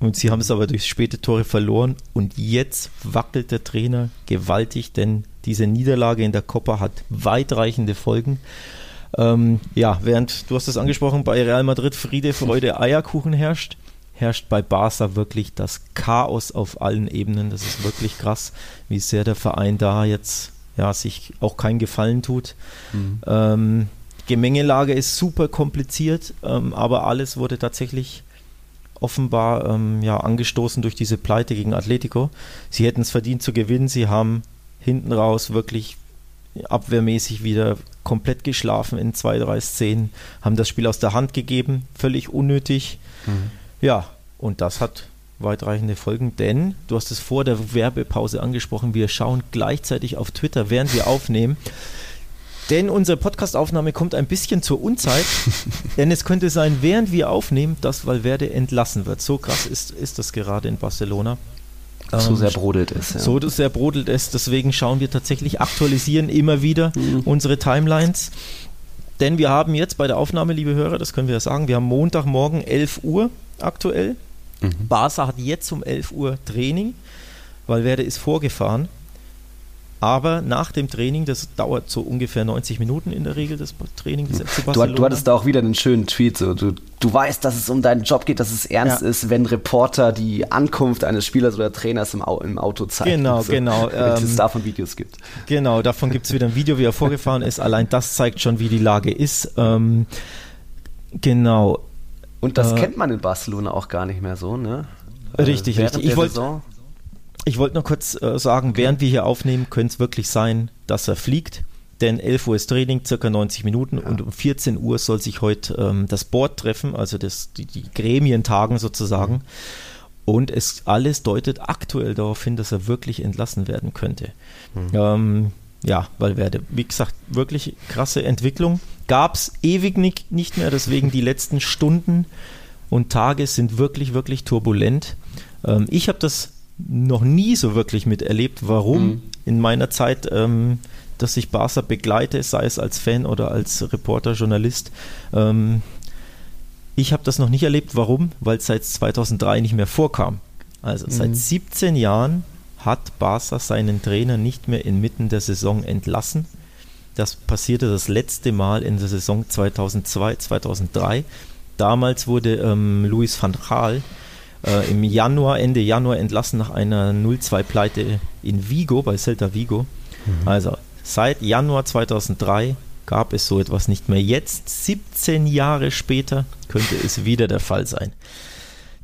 Und sie haben es aber durch späte Tore verloren. Und jetzt wackelt der Trainer gewaltig, denn diese Niederlage in der Copa hat weitreichende Folgen. Ähm, ja, während, du hast es angesprochen, bei Real Madrid Friede, Freude, Eierkuchen herrscht, herrscht bei Barca wirklich das Chaos auf allen Ebenen. Das ist wirklich krass, wie sehr der Verein da jetzt ja, sich auch keinen Gefallen tut. Mhm. Ähm, Gemengelage ist super kompliziert, ähm, aber alles wurde tatsächlich offenbar ähm, ja, angestoßen durch diese Pleite gegen Atletico. Sie hätten es verdient zu gewinnen. Sie haben hinten raus wirklich abwehrmäßig wieder komplett geschlafen in zwei, drei Szenen, haben das Spiel aus der Hand gegeben, völlig unnötig. Mhm. Ja, und das hat weitreichende Folgen, denn du hast es vor der Werbepause angesprochen, wir schauen gleichzeitig auf Twitter, während wir aufnehmen. Denn unsere Podcastaufnahme kommt ein bisschen zur Unzeit, denn es könnte sein, während wir aufnehmen, dass Valverde entlassen wird. So krass ist, ist das gerade in Barcelona. So ähm, sehr brodelt es. Ja. So sehr brodelt es. Deswegen schauen wir tatsächlich, aktualisieren immer wieder mhm. unsere Timelines. Denn wir haben jetzt bei der Aufnahme, liebe Hörer, das können wir ja sagen, wir haben Montagmorgen 11 Uhr aktuell. Mhm. Barca hat jetzt um 11 Uhr Training. Valverde ist vorgefahren. Aber nach dem Training, das dauert so ungefähr 90 Minuten in der Regel, das Training des FC Barcelona. Du, du hattest da auch wieder einen schönen Tweet. So. Du, du weißt, dass es um deinen Job geht, dass es ernst ja. ist, wenn Reporter die Ankunft eines Spielers oder Trainers im, im Auto zeigen. Genau, so, genau. Wenn ähm, es davon Videos gibt. Genau, davon gibt es wieder ein Video, wie er vorgefahren ist. Allein das zeigt schon, wie die Lage ist. Ähm, genau. Und das äh, kennt man in Barcelona auch gar nicht mehr so, ne? Richtig, richtig. Ich wollte ich wollte noch kurz äh, sagen, während wir hier aufnehmen, könnte es wirklich sein, dass er fliegt. Denn 11 Uhr ist Training, circa 90 Minuten ja. und um 14 Uhr soll sich heute ähm, das Board treffen, also das, die, die Gremientagen sozusagen. Mhm. Und es alles deutet aktuell darauf hin, dass er wirklich entlassen werden könnte. Mhm. Ähm, ja, weil werde, wie gesagt, wirklich krasse Entwicklung. Gab es ewig nicht, nicht mehr, deswegen die letzten Stunden und Tage sind wirklich, wirklich turbulent. Ähm, ich habe das noch nie so wirklich miterlebt, warum mhm. in meiner Zeit, ähm, dass ich Barca begleite, sei es als Fan oder als Reporter, Journalist. Ähm, ich habe das noch nicht erlebt. Warum? Weil es seit 2003 nicht mehr vorkam. Also mhm. seit 17 Jahren hat Barca seinen Trainer nicht mehr inmitten der Saison entlassen. Das passierte das letzte Mal in der Saison 2002, 2003. Damals wurde ähm, Luis van Gaal äh, im Januar, Ende Januar entlassen nach einer 0-2-Pleite in Vigo, bei Celta Vigo. Mhm. Also seit Januar 2003 gab es so etwas nicht mehr. Jetzt, 17 Jahre später, könnte es wieder der Fall sein.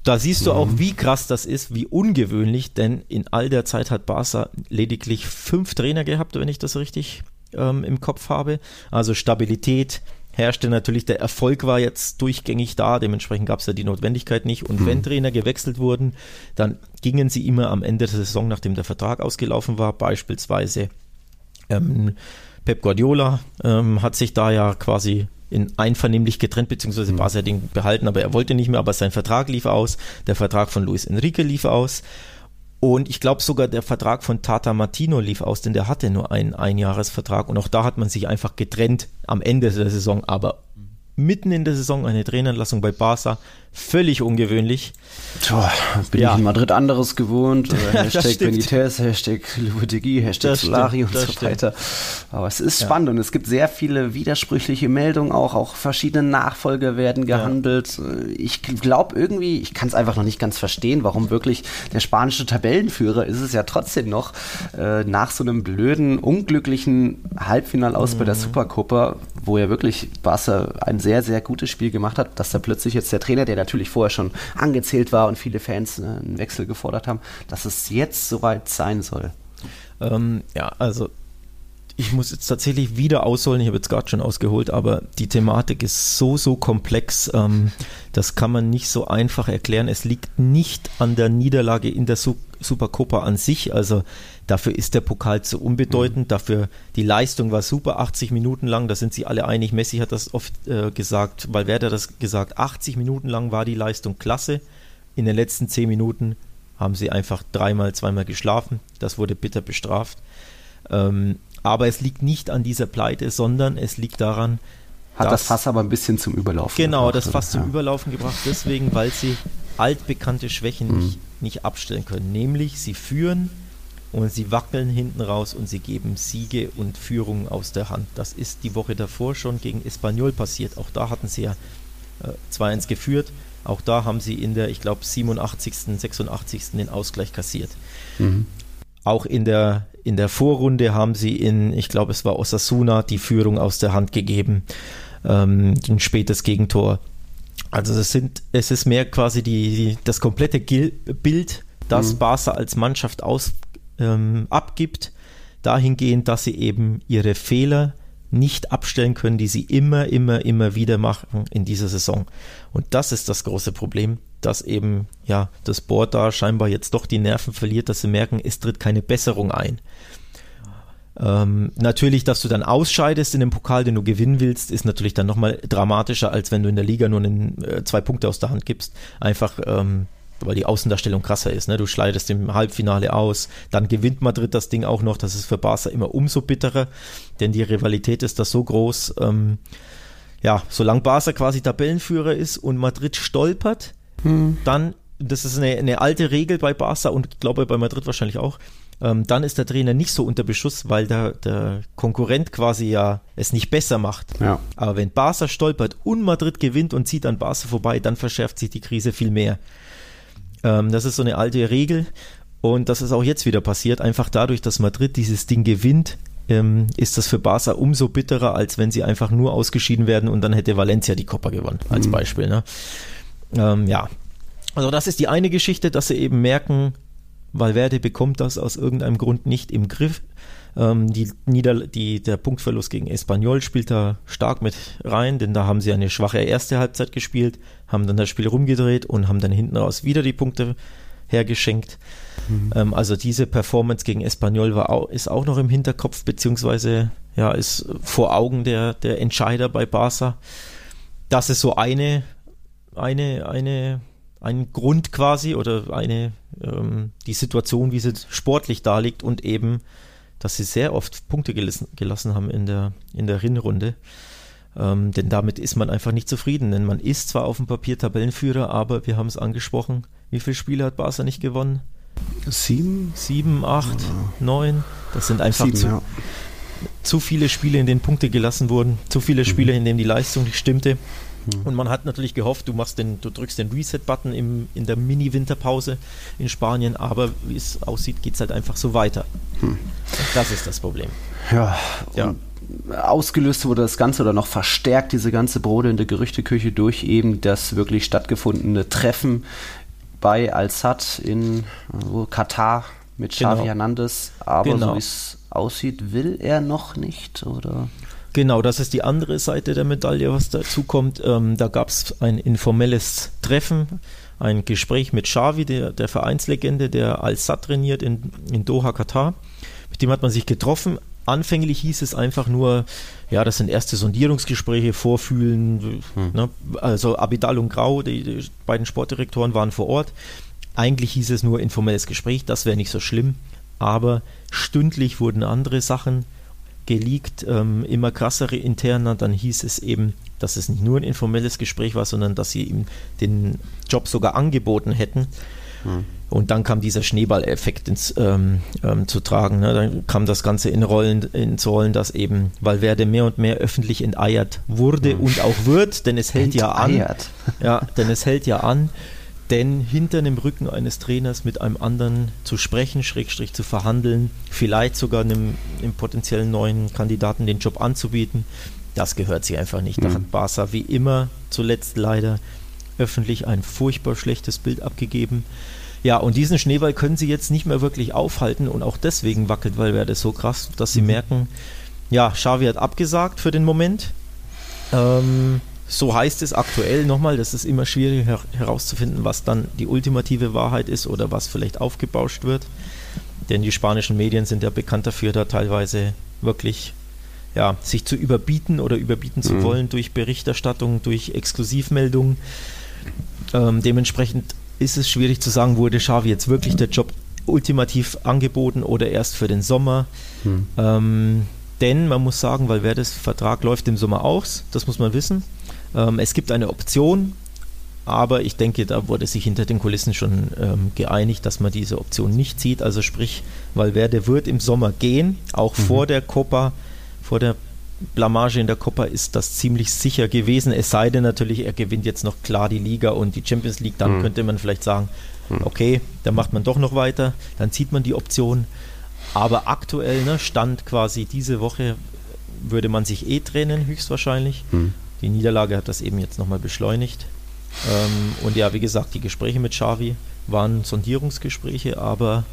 Da siehst du auch, mhm. wie krass das ist, wie ungewöhnlich, denn in all der Zeit hat Barca lediglich fünf Trainer gehabt, wenn ich das richtig ähm, im Kopf habe. Also Stabilität herrschte natürlich, der Erfolg war jetzt durchgängig da, dementsprechend gab es ja die Notwendigkeit nicht. Und mhm. wenn Trainer gewechselt wurden, dann gingen sie immer am Ende der Saison, nachdem der Vertrag ausgelaufen war, beispielsweise ähm, Pep Guardiola ähm, hat sich da ja quasi in einvernehmlich getrennt, beziehungsweise mhm. Den behalten, aber er wollte nicht mehr, aber sein Vertrag lief aus, der Vertrag von Luis Enrique lief aus und ich glaube sogar der Vertrag von Tata Martino lief aus, denn der hatte nur einen Einjahresvertrag und auch da hat man sich einfach getrennt am Ende der Saison, aber mitten in der Saison eine Trainerentlassung bei Barca. Völlig ungewöhnlich. Tja, bin ja. ich in Madrid anderes gewohnt. Hashtag Benitez, Hashtag Lopetegui, Hashtag das Solari stimmt, und so stimmt. weiter. Aber es ist ja. spannend und es gibt sehr viele widersprüchliche Meldungen auch. Auch verschiedene Nachfolger werden gehandelt. Ja. Ich glaube irgendwie, ich kann es einfach noch nicht ganz verstehen, warum wirklich der spanische Tabellenführer ist es ja trotzdem noch äh, nach so einem blöden, unglücklichen Halbfinal aus mhm. bei der mhm. Supercopa, wo er wirklich Barca ein sehr, sehr gutes Spiel gemacht hat, dass da plötzlich jetzt der Trainer, der natürlich vorher schon angezählt war und viele Fans äh, einen Wechsel gefordert haben, dass es jetzt soweit sein soll. Ähm, ja, also ich muss jetzt tatsächlich wieder ausholen, ich habe jetzt gerade schon ausgeholt, aber die Thematik ist so, so komplex, ähm, das kann man nicht so einfach erklären. Es liegt nicht an der Niederlage in der Supercopa an sich, also dafür ist der Pokal zu unbedeutend, mhm. dafür die Leistung war super, 80 Minuten lang, da sind sie alle einig, Messi hat das oft äh, gesagt, Valverde hat das gesagt, 80 Minuten lang war die Leistung klasse, in den letzten 10 Minuten haben sie einfach dreimal, zweimal geschlafen, das wurde bitter bestraft. Ähm, aber es liegt nicht an dieser Pleite, sondern es liegt daran, hat das Fass aber ein bisschen zum Überlaufen genau, gebracht. Genau, das Fass zum ja. Überlaufen gebracht, deswegen, weil sie altbekannte Schwächen mhm. nicht, nicht abstellen können. Nämlich, sie führen und sie wackeln hinten raus und sie geben Siege und Führungen aus der Hand. Das ist die Woche davor schon gegen Espanyol passiert. Auch da hatten sie ja äh, 2-1 geführt. Auch da haben sie in der, ich glaube, 87., 86. den Ausgleich kassiert. Mhm. Auch in der in der Vorrunde haben sie in, ich glaube, es war Osasuna, die Führung aus der Hand gegeben. Ähm, ein spätes Gegentor. Also es sind, es ist mehr quasi die, das komplette Gil Bild, das mhm. Barca als Mannschaft aus, ähm, abgibt, dahingehend, dass sie eben ihre Fehler nicht abstellen können, die sie immer, immer, immer wieder machen in dieser Saison. Und das ist das große Problem dass eben ja das Board da scheinbar jetzt doch die Nerven verliert, dass sie merken, es tritt keine Besserung ein. Ähm, natürlich, dass du dann ausscheidest in dem Pokal, den du gewinnen willst, ist natürlich dann nochmal dramatischer, als wenn du in der Liga nur einen, äh, zwei Punkte aus der Hand gibst. Einfach, ähm, weil die Außendarstellung krasser ist. Ne? Du schleidest im Halbfinale aus, dann gewinnt Madrid das Ding auch noch. Das ist für Barca immer umso bitterer, denn die Rivalität ist da so groß. Ähm, ja, solange Barca quasi Tabellenführer ist und Madrid stolpert, hm. Dann, das ist eine, eine alte Regel bei Barca und ich glaube bei Madrid wahrscheinlich auch, ähm, dann ist der Trainer nicht so unter Beschuss, weil der, der Konkurrent quasi ja es nicht besser macht. Ja. Aber wenn Barca stolpert und Madrid gewinnt und zieht an Barca vorbei, dann verschärft sich die Krise viel mehr. Ähm, das ist so eine alte Regel und das ist auch jetzt wieder passiert. Einfach dadurch, dass Madrid dieses Ding gewinnt, ähm, ist das für Barca umso bitterer, als wenn sie einfach nur ausgeschieden werden und dann hätte Valencia die Copa gewonnen, als mhm. Beispiel. Ne? Ähm, ja, also das ist die eine Geschichte, dass sie eben merken, Valverde bekommt das aus irgendeinem Grund nicht im Griff. Ähm, die Nieder die, der Punktverlust gegen Espanyol spielt da stark mit rein, denn da haben sie eine schwache erste Halbzeit gespielt, haben dann das Spiel rumgedreht und haben dann hinten raus wieder die Punkte hergeschenkt. Mhm. Ähm, also diese Performance gegen Espanyol war auch, ist auch noch im Hinterkopf, beziehungsweise ja, ist vor Augen der, der Entscheider bei Barca. Das ist so eine, eine, eine, ein Grund quasi oder eine, ähm, die Situation, wie sie sportlich da liegt und eben, dass sie sehr oft Punkte gelassen, gelassen haben in der, in der Rinrunde. Ähm, denn damit ist man einfach nicht zufrieden, denn man ist zwar auf dem Papier Tabellenführer, aber wir haben es angesprochen, wie viele Spiele hat Barca nicht gewonnen? Sieben? Sieben, acht, ja. neun. Das sind einfach Sieben, zu, ja. zu viele Spiele, in denen Punkte gelassen wurden, zu viele Spiele, mhm. in denen die Leistung nicht stimmte. Mhm. Und man hat natürlich gehofft, du machst den, du drückst den Reset-Button in der Mini-Winterpause in Spanien, aber wie es aussieht, geht es halt einfach so weiter. Hm. Das ist das Problem. Ja, ja. ausgelöst wurde das Ganze oder noch verstärkt diese ganze brodelnde Gerüchteküche durch eben das wirklich stattgefundene Treffen bei Al-Sad in also Katar mit Xavi genau. Hernandez. Aber genau. so wie es aussieht, will er noch nicht, oder? Genau, das ist die andere Seite der Medaille, was dazu kommt. Ähm, da gab es ein informelles Treffen, ein Gespräch mit Xavi, der, der Vereinslegende, der Al-Sad trainiert in, in Doha, Katar. Mit dem hat man sich getroffen. Anfänglich hieß es einfach nur, ja, das sind erste Sondierungsgespräche, Vorfühlen. Hm. Ne? Also Abidal und Grau, die, die beiden Sportdirektoren waren vor Ort. Eigentlich hieß es nur informelles Gespräch, das wäre nicht so schlimm. Aber stündlich wurden andere Sachen geleakt, ähm, immer krassere interner. Dann hieß es eben, dass es nicht nur ein informelles Gespräch war, sondern dass sie ihm den Job sogar angeboten hätten. Hm. Und dann kam dieser Schneeballeffekt ins, ähm, ähm, zu tragen. Ne? Dann kam das Ganze in Rollen, ins Rollen, dass eben Valverde mehr und mehr öffentlich enteiert wurde hm. und auch wird, denn es hält enteiert. ja an. Ja, denn es hält ja an. Denn hinter dem Rücken eines Trainers mit einem anderen zu sprechen, Schrägstrich zu verhandeln, vielleicht sogar einem, einem potenziellen neuen Kandidaten den Job anzubieten, das gehört sich einfach nicht. Mhm. Da hat Barca wie immer zuletzt leider öffentlich ein furchtbar schlechtes Bild abgegeben. Ja, und diesen Schneeball können sie jetzt nicht mehr wirklich aufhalten und auch deswegen wackelt Valverde so krass, dass sie mhm. merken, ja, Xavi hat abgesagt für den Moment. Ähm, so heißt es aktuell nochmal, das ist immer schwierig her herauszufinden, was dann die ultimative Wahrheit ist oder was vielleicht aufgebauscht wird. Denn die spanischen Medien sind ja bekannt dafür, da teilweise wirklich ja, sich zu überbieten oder überbieten zu mhm. wollen durch Berichterstattung, durch Exklusivmeldungen. Ähm, dementsprechend ist es schwierig zu sagen, wurde Xavi jetzt wirklich der Job ultimativ angeboten oder erst für den Sommer. Mhm. Ähm, denn man muss sagen, weil wer das Vertrag läuft im Sommer aus, das muss man wissen. Ähm, es gibt eine Option, aber ich denke, da wurde sich hinter den Kulissen schon ähm, geeinigt, dass man diese Option nicht zieht. Also sprich, Valverde wird im Sommer gehen, auch mhm. vor der Copa, vor der Blamage in der Copa ist das ziemlich sicher gewesen, es sei denn natürlich, er gewinnt jetzt noch klar die Liga und die Champions League, dann mhm. könnte man vielleicht sagen, mhm. okay, dann macht man doch noch weiter, dann zieht man die Option. Aber aktuell, ne, Stand quasi diese Woche, würde man sich eh trennen, höchstwahrscheinlich. Mhm. Die Niederlage hat das eben jetzt nochmal beschleunigt. Ähm, und ja, wie gesagt, die Gespräche mit Xavi waren Sondierungsgespräche, aber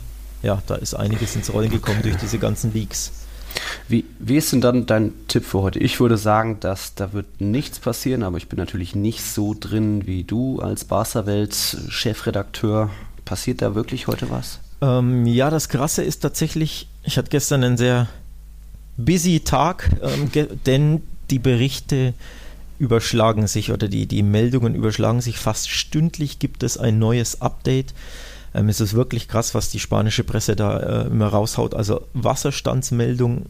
ja, da ist einiges ins Rollen gekommen okay. durch diese ganzen Leaks. Wie, wie ist denn dann dein Tipp für heute? Ich würde sagen, dass da wird nichts passieren, aber ich bin natürlich nicht so drin wie du als Barca-Welt-Chefredakteur. Passiert da wirklich heute was? Ähm, ja, das Krasse ist tatsächlich, ich hatte gestern einen sehr busy Tag, ähm, denn die Berichte überschlagen sich oder die, die Meldungen überschlagen sich. Fast stündlich gibt es ein neues Update. Ähm, es ist wirklich krass, was die spanische Presse da äh, immer raushaut. Also Wasserstandsmeldungen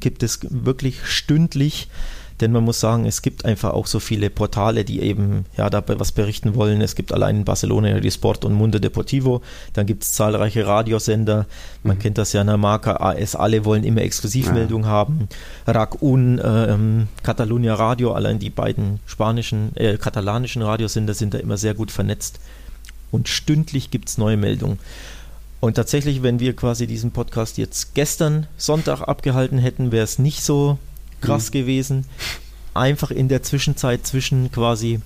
gibt es wirklich stündlich. Denn man muss sagen, es gibt einfach auch so viele Portale, die eben ja dabei was berichten wollen. Es gibt allein in Barcelona die Sport und Munde Deportivo. Dann gibt es zahlreiche Radiosender. Man mhm. kennt das ja in der Marke AS. Alle wollen immer Exklusivmeldungen ja. haben. RAC Un, ähm, Catalunya Radio, allein die beiden spanischen, äh, katalanischen Radiosender sind da immer sehr gut vernetzt. Und stündlich gibt es neue Meldungen. Und tatsächlich, wenn wir quasi diesen Podcast jetzt gestern Sonntag abgehalten hätten, wäre es nicht so krass mhm. gewesen. Einfach in der Zwischenzeit zwischen quasi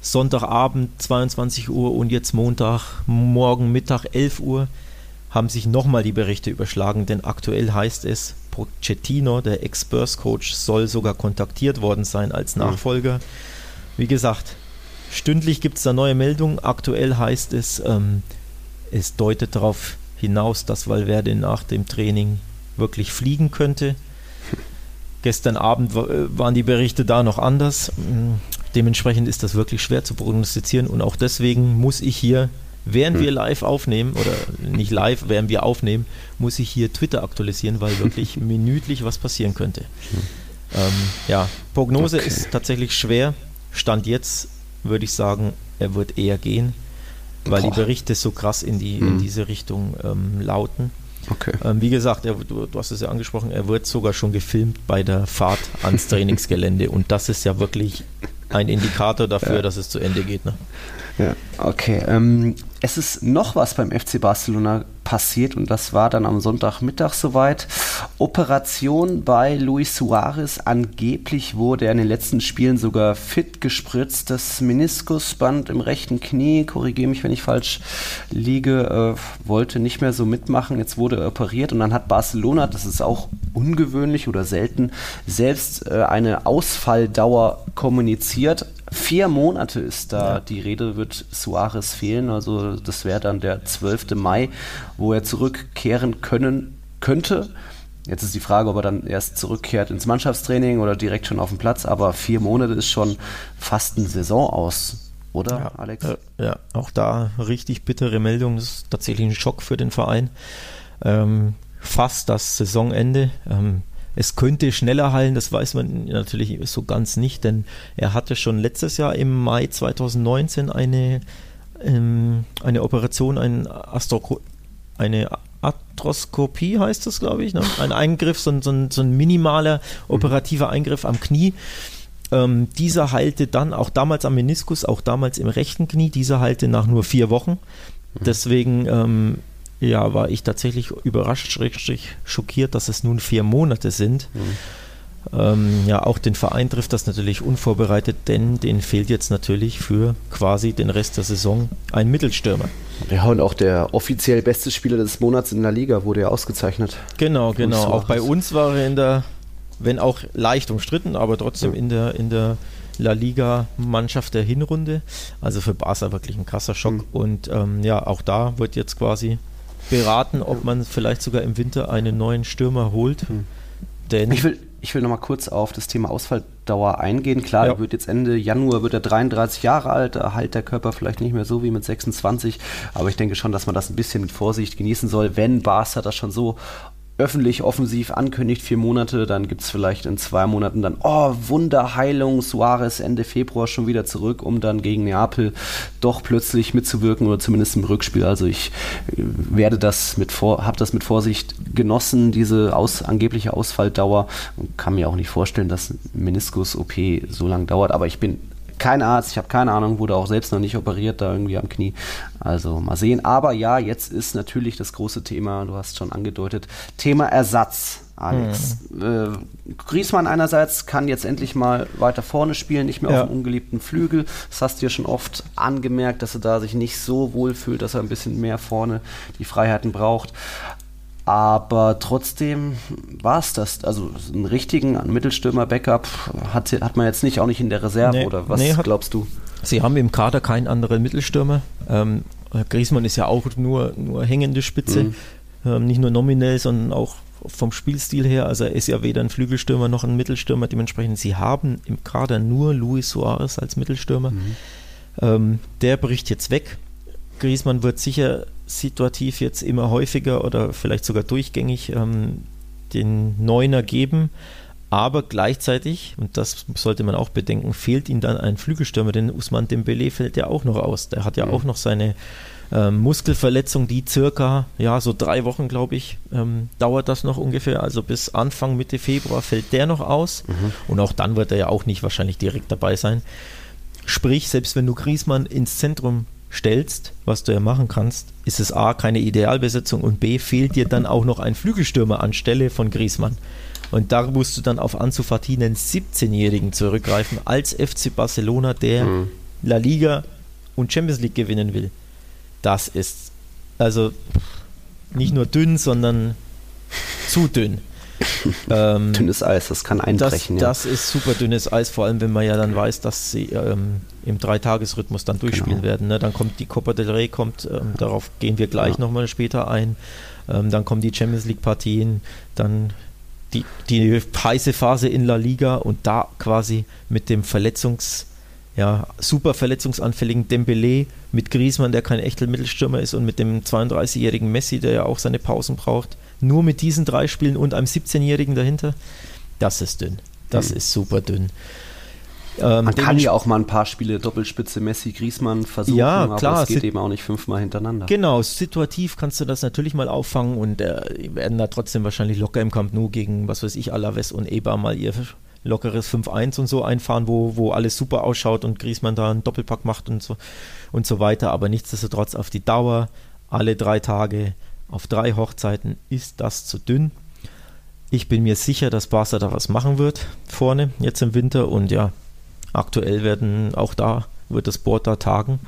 Sonntagabend 22 Uhr und jetzt Montag, morgen Mittag 11 Uhr haben sich nochmal die Berichte überschlagen, denn aktuell heißt es, Pochettino, der Ex-Spurs-Coach, soll sogar kontaktiert worden sein als mhm. Nachfolger. Wie gesagt, stündlich gibt es da neue Meldungen. Aktuell heißt es, ähm, es deutet darauf hinaus, dass Valverde nach dem Training wirklich fliegen könnte. Gestern Abend äh, waren die Berichte da noch anders. Mm, dementsprechend ist das wirklich schwer zu prognostizieren und auch deswegen muss ich hier Während hm. wir live aufnehmen, oder nicht live, während wir aufnehmen, muss ich hier Twitter aktualisieren, weil wirklich minütlich was passieren könnte. Hm. Ähm, ja, Prognose okay. ist tatsächlich schwer. Stand jetzt würde ich sagen, er wird eher gehen, weil Boah. die Berichte so krass in, die, hm. in diese Richtung ähm, lauten. Okay. Ähm, wie gesagt, er, du, du, hast es ja angesprochen, er wird sogar schon gefilmt bei der Fahrt ans Trainingsgelände und das ist ja wirklich ein Indikator dafür, ja. dass es zu Ende geht. Ne? Ja, okay. Ähm, es ist noch was beim FC Barcelona passiert und das war dann am Sonntagmittag soweit. Operation bei Luis Suarez. Angeblich wurde er in den letzten Spielen sogar fit gespritzt. Das Meniskusband im rechten Knie, korrigiere mich, wenn ich falsch liege, äh, wollte nicht mehr so mitmachen. Jetzt wurde er operiert und dann hat Barcelona, das ist auch ungewöhnlich oder selten, selbst äh, eine Ausfalldauer kommuniziert. Vier Monate ist da ja. die Rede, wird Suarez fehlen. Also das wäre dann der 12. Mai, wo er zurückkehren können könnte. Jetzt ist die Frage, ob er dann erst zurückkehrt ins Mannschaftstraining oder direkt schon auf dem Platz. Aber vier Monate ist schon fast ein Saison aus, oder, ja, Alex? Äh, ja, auch da richtig bittere Meldung. Das ist tatsächlich ein Schock für den Verein. Ähm, fast das Saisonende. Ähm, es könnte schneller heilen, das weiß man natürlich so ganz nicht, denn er hatte schon letztes Jahr im Mai 2019 eine, ähm, eine Operation, ein Astro eine Arthroskopie heißt das, glaube ich, ne? ein Eingriff, so ein, so, ein, so ein minimaler operativer Eingriff am Knie. Ähm, dieser heilte dann auch damals am Meniskus, auch damals im rechten Knie, dieser heilte nach nur vier Wochen. Deswegen ähm, ja, war ich tatsächlich überrascht, schrägstrich schockiert, dass es nun vier Monate sind. Mhm. Ähm, ja, auch den Verein trifft das natürlich unvorbereitet, denn den fehlt jetzt natürlich für quasi den Rest der Saison ein Mittelstürmer. Ja, und auch der offiziell beste Spieler des Monats in der Liga wurde ja ausgezeichnet. Genau, genau. Auch bei uns war er in der, wenn auch leicht umstritten, aber trotzdem ja. in der, in der La Liga-Mannschaft der Hinrunde. Also für Barca wirklich ein krasser Schock. Mhm. Und ähm, ja, auch da wird jetzt quasi beraten, ob man vielleicht sogar im Winter einen neuen Stürmer holt. Hm. Denn ich will, ich will nochmal kurz auf das Thema Ausfalldauer eingehen. Klar, ja. er wird jetzt Ende Januar wird er 33 Jahre alt, da heilt der Körper vielleicht nicht mehr so wie mit 26, aber ich denke schon, dass man das ein bisschen mit Vorsicht genießen soll, wenn Barca das schon so öffentlich offensiv ankündigt, vier Monate, dann gibt es vielleicht in zwei Monaten dann, oh, Wunderheilung, Suarez Ende Februar schon wieder zurück, um dann gegen Neapel doch plötzlich mitzuwirken oder zumindest im Rückspiel. Also ich äh, werde das mit vor, habe das mit Vorsicht genossen, diese aus, angebliche Ausfalldauer und kann mir auch nicht vorstellen, dass Meniskus-OP so lange dauert, aber ich bin kein Arzt, ich habe keine Ahnung, wurde auch selbst noch nicht operiert, da irgendwie am Knie. Also mal sehen. Aber ja, jetzt ist natürlich das große Thema, du hast schon angedeutet, Thema Ersatz. Alex. Hm. Äh, Griesmann einerseits kann jetzt endlich mal weiter vorne spielen, nicht mehr ja. auf dem ungeliebten Flügel. Das hast du ja schon oft angemerkt, dass er da sich nicht so wohl fühlt, dass er ein bisschen mehr vorne die Freiheiten braucht. Aber trotzdem war es das. Also einen richtigen Mittelstürmer-Backup hat, hat man jetzt nicht, auch nicht in der Reserve, nee, oder was nee, hat, glaubst du? Sie haben im Kader keinen anderen Mittelstürmer. Ähm, Griesmann ist ja auch nur, nur hängende Spitze, mhm. ähm, nicht nur nominell, sondern auch vom Spielstil her. Also er ist ja weder ein Flügelstürmer noch ein Mittelstürmer. Dementsprechend, sie haben im Kader nur Luis Suarez als Mittelstürmer. Mhm. Ähm, der bricht jetzt weg. Griesmann wird sicher situativ jetzt immer häufiger oder vielleicht sogar durchgängig ähm, den Neuner geben. Aber gleichzeitig, und das sollte man auch bedenken, fehlt ihm dann ein Flügelstürmer, denn Usman Dembele fällt ja auch noch aus. Der hat ja mhm. auch noch seine ähm, Muskelverletzung, die circa, ja, so drei Wochen, glaube ich, ähm, dauert das noch ungefähr. Also bis Anfang, Mitte Februar fällt der noch aus. Mhm. Und auch dann wird er ja auch nicht wahrscheinlich direkt dabei sein. Sprich, selbst wenn du Griesmann ins Zentrum stellst, was du ja machen kannst, ist es A, keine Idealbesetzung und B, fehlt dir dann auch noch ein Flügelstürmer anstelle von Griesmann. Und da musst du dann auf Ansu Fati, einen 17-Jährigen, zurückgreifen, als FC Barcelona, der mhm. La Liga und Champions League gewinnen will. Das ist, also, nicht nur dünn, sondern zu dünn. ähm, dünnes Eis, das kann einbrechen. Das, ja. das ist super dünnes Eis, vor allem wenn man ja dann weiß, dass sie ähm, im Dreitagesrhythmus dann durchspielen genau. werden. Ne? Dann kommt die Copa del Rey, kommt, ähm, darauf gehen wir gleich ja. nochmal später ein. Ähm, dann kommen die Champions League Partien, dann die, die heiße Phase in La Liga und da quasi mit dem Verletzungs- ja, super verletzungsanfälligen Dembele mit Griezmann, der kein echter Mittelstürmer ist und mit dem 32-jährigen Messi, der ja auch seine Pausen braucht. Nur mit diesen drei Spielen und einem 17-jährigen dahinter, das ist dünn. Das mhm. ist super dünn. Ähm, Man kann ja auch mal ein paar Spiele Doppelspitze Messi, Griesmann versuchen, ja, klar, aber es geht eben auch nicht fünfmal hintereinander. Genau, situativ kannst du das natürlich mal auffangen und äh, werden da trotzdem wahrscheinlich locker im Camp Nou gegen, was weiß ich, Alaves und Eber mal ihr lockeres 5-1 und so einfahren, wo, wo alles super ausschaut und Griesmann da einen Doppelpack macht und so und so weiter. Aber nichtsdestotrotz auf die Dauer, alle drei Tage, auf drei Hochzeiten ist das zu dünn. Ich bin mir sicher, dass Barca da was machen wird vorne, jetzt im Winter. Und ja, aktuell werden auch da, wird das Board da tagen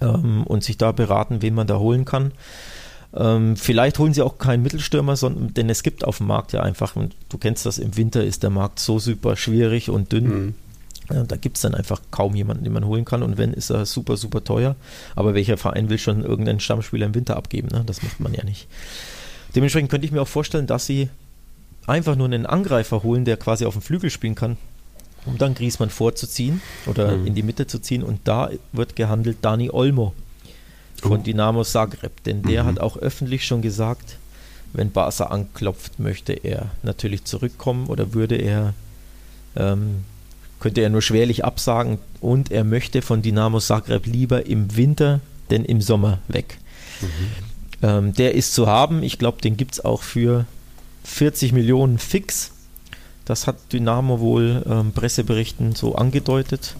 ähm, und sich da beraten, wen man da holen kann. Ähm, vielleicht holen sie auch keinen Mittelstürmer, sondern, denn es gibt auf dem Markt ja einfach, und du kennst das, im Winter ist der Markt so super schwierig und dünn. Mhm. Ja, da gibt es dann einfach kaum jemanden, den man holen kann. Und wenn, ist er super, super teuer. Aber welcher Verein will schon irgendeinen Stammspieler im Winter abgeben? Ne? Das macht man ja nicht. Dementsprechend könnte ich mir auch vorstellen, dass sie einfach nur einen Angreifer holen, der quasi auf dem Flügel spielen kann, um dann Griesmann vorzuziehen oder mhm. in die Mitte zu ziehen. Und da wird gehandelt Dani Olmo von oh. Dynamo Zagreb. Denn der mhm. hat auch öffentlich schon gesagt, wenn Barca anklopft, möchte er natürlich zurückkommen oder würde er ähm, könnte er nur schwerlich absagen und er möchte von Dynamo Zagreb lieber im Winter denn im Sommer weg. Mhm. Ähm, der ist zu haben, ich glaube, den gibt es auch für 40 Millionen fix. Das hat Dynamo wohl ähm, Presseberichten so angedeutet.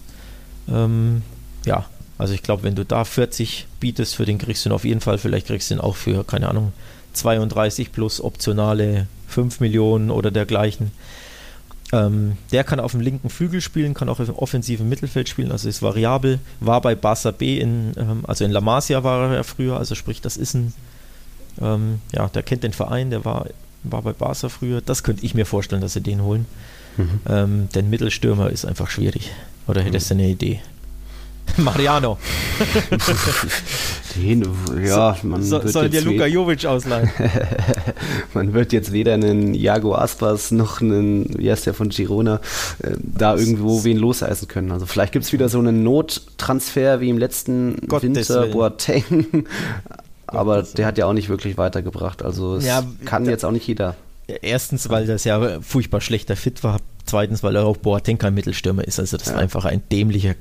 Ähm, ja, also ich glaube, wenn du da 40 bietest für den, kriegst du ihn auf jeden Fall. Vielleicht kriegst du ihn auch für, keine Ahnung, 32 plus optionale 5 Millionen oder dergleichen. Ähm, der kann auf dem linken Flügel spielen, kann auch im offensiven Mittelfeld spielen, also ist variabel. War bei Barca B in, ähm, also in La Masia war er ja früher, also sprich, das ist ein, ähm, ja, der kennt den Verein, der war, war bei Barca früher. Das könnte ich mir vorstellen, dass sie den holen. Mhm. Ähm, denn Mittelstürmer ist einfach schwierig. Oder hättest du eine Idee? Mariano. Den, ja, man so, wird soll dir Luka Jovic ausleihen? man wird jetzt weder einen Jago Aspas noch einen, wie heißt der von Girona, äh, da irgendwo wen loseisen können. Also vielleicht gibt es wieder so einen Nottransfer wie im letzten Gottes Winter, Boateng. Aber der hat ja auch nicht wirklich weitergebracht. Also es ja, kann jetzt auch nicht jeder. Erstens, weil das ja furchtbar schlechter Fit war. Zweitens, weil er auch Boateng kein Mittelstürmer ist. Also das ja. war einfach ein dämlicher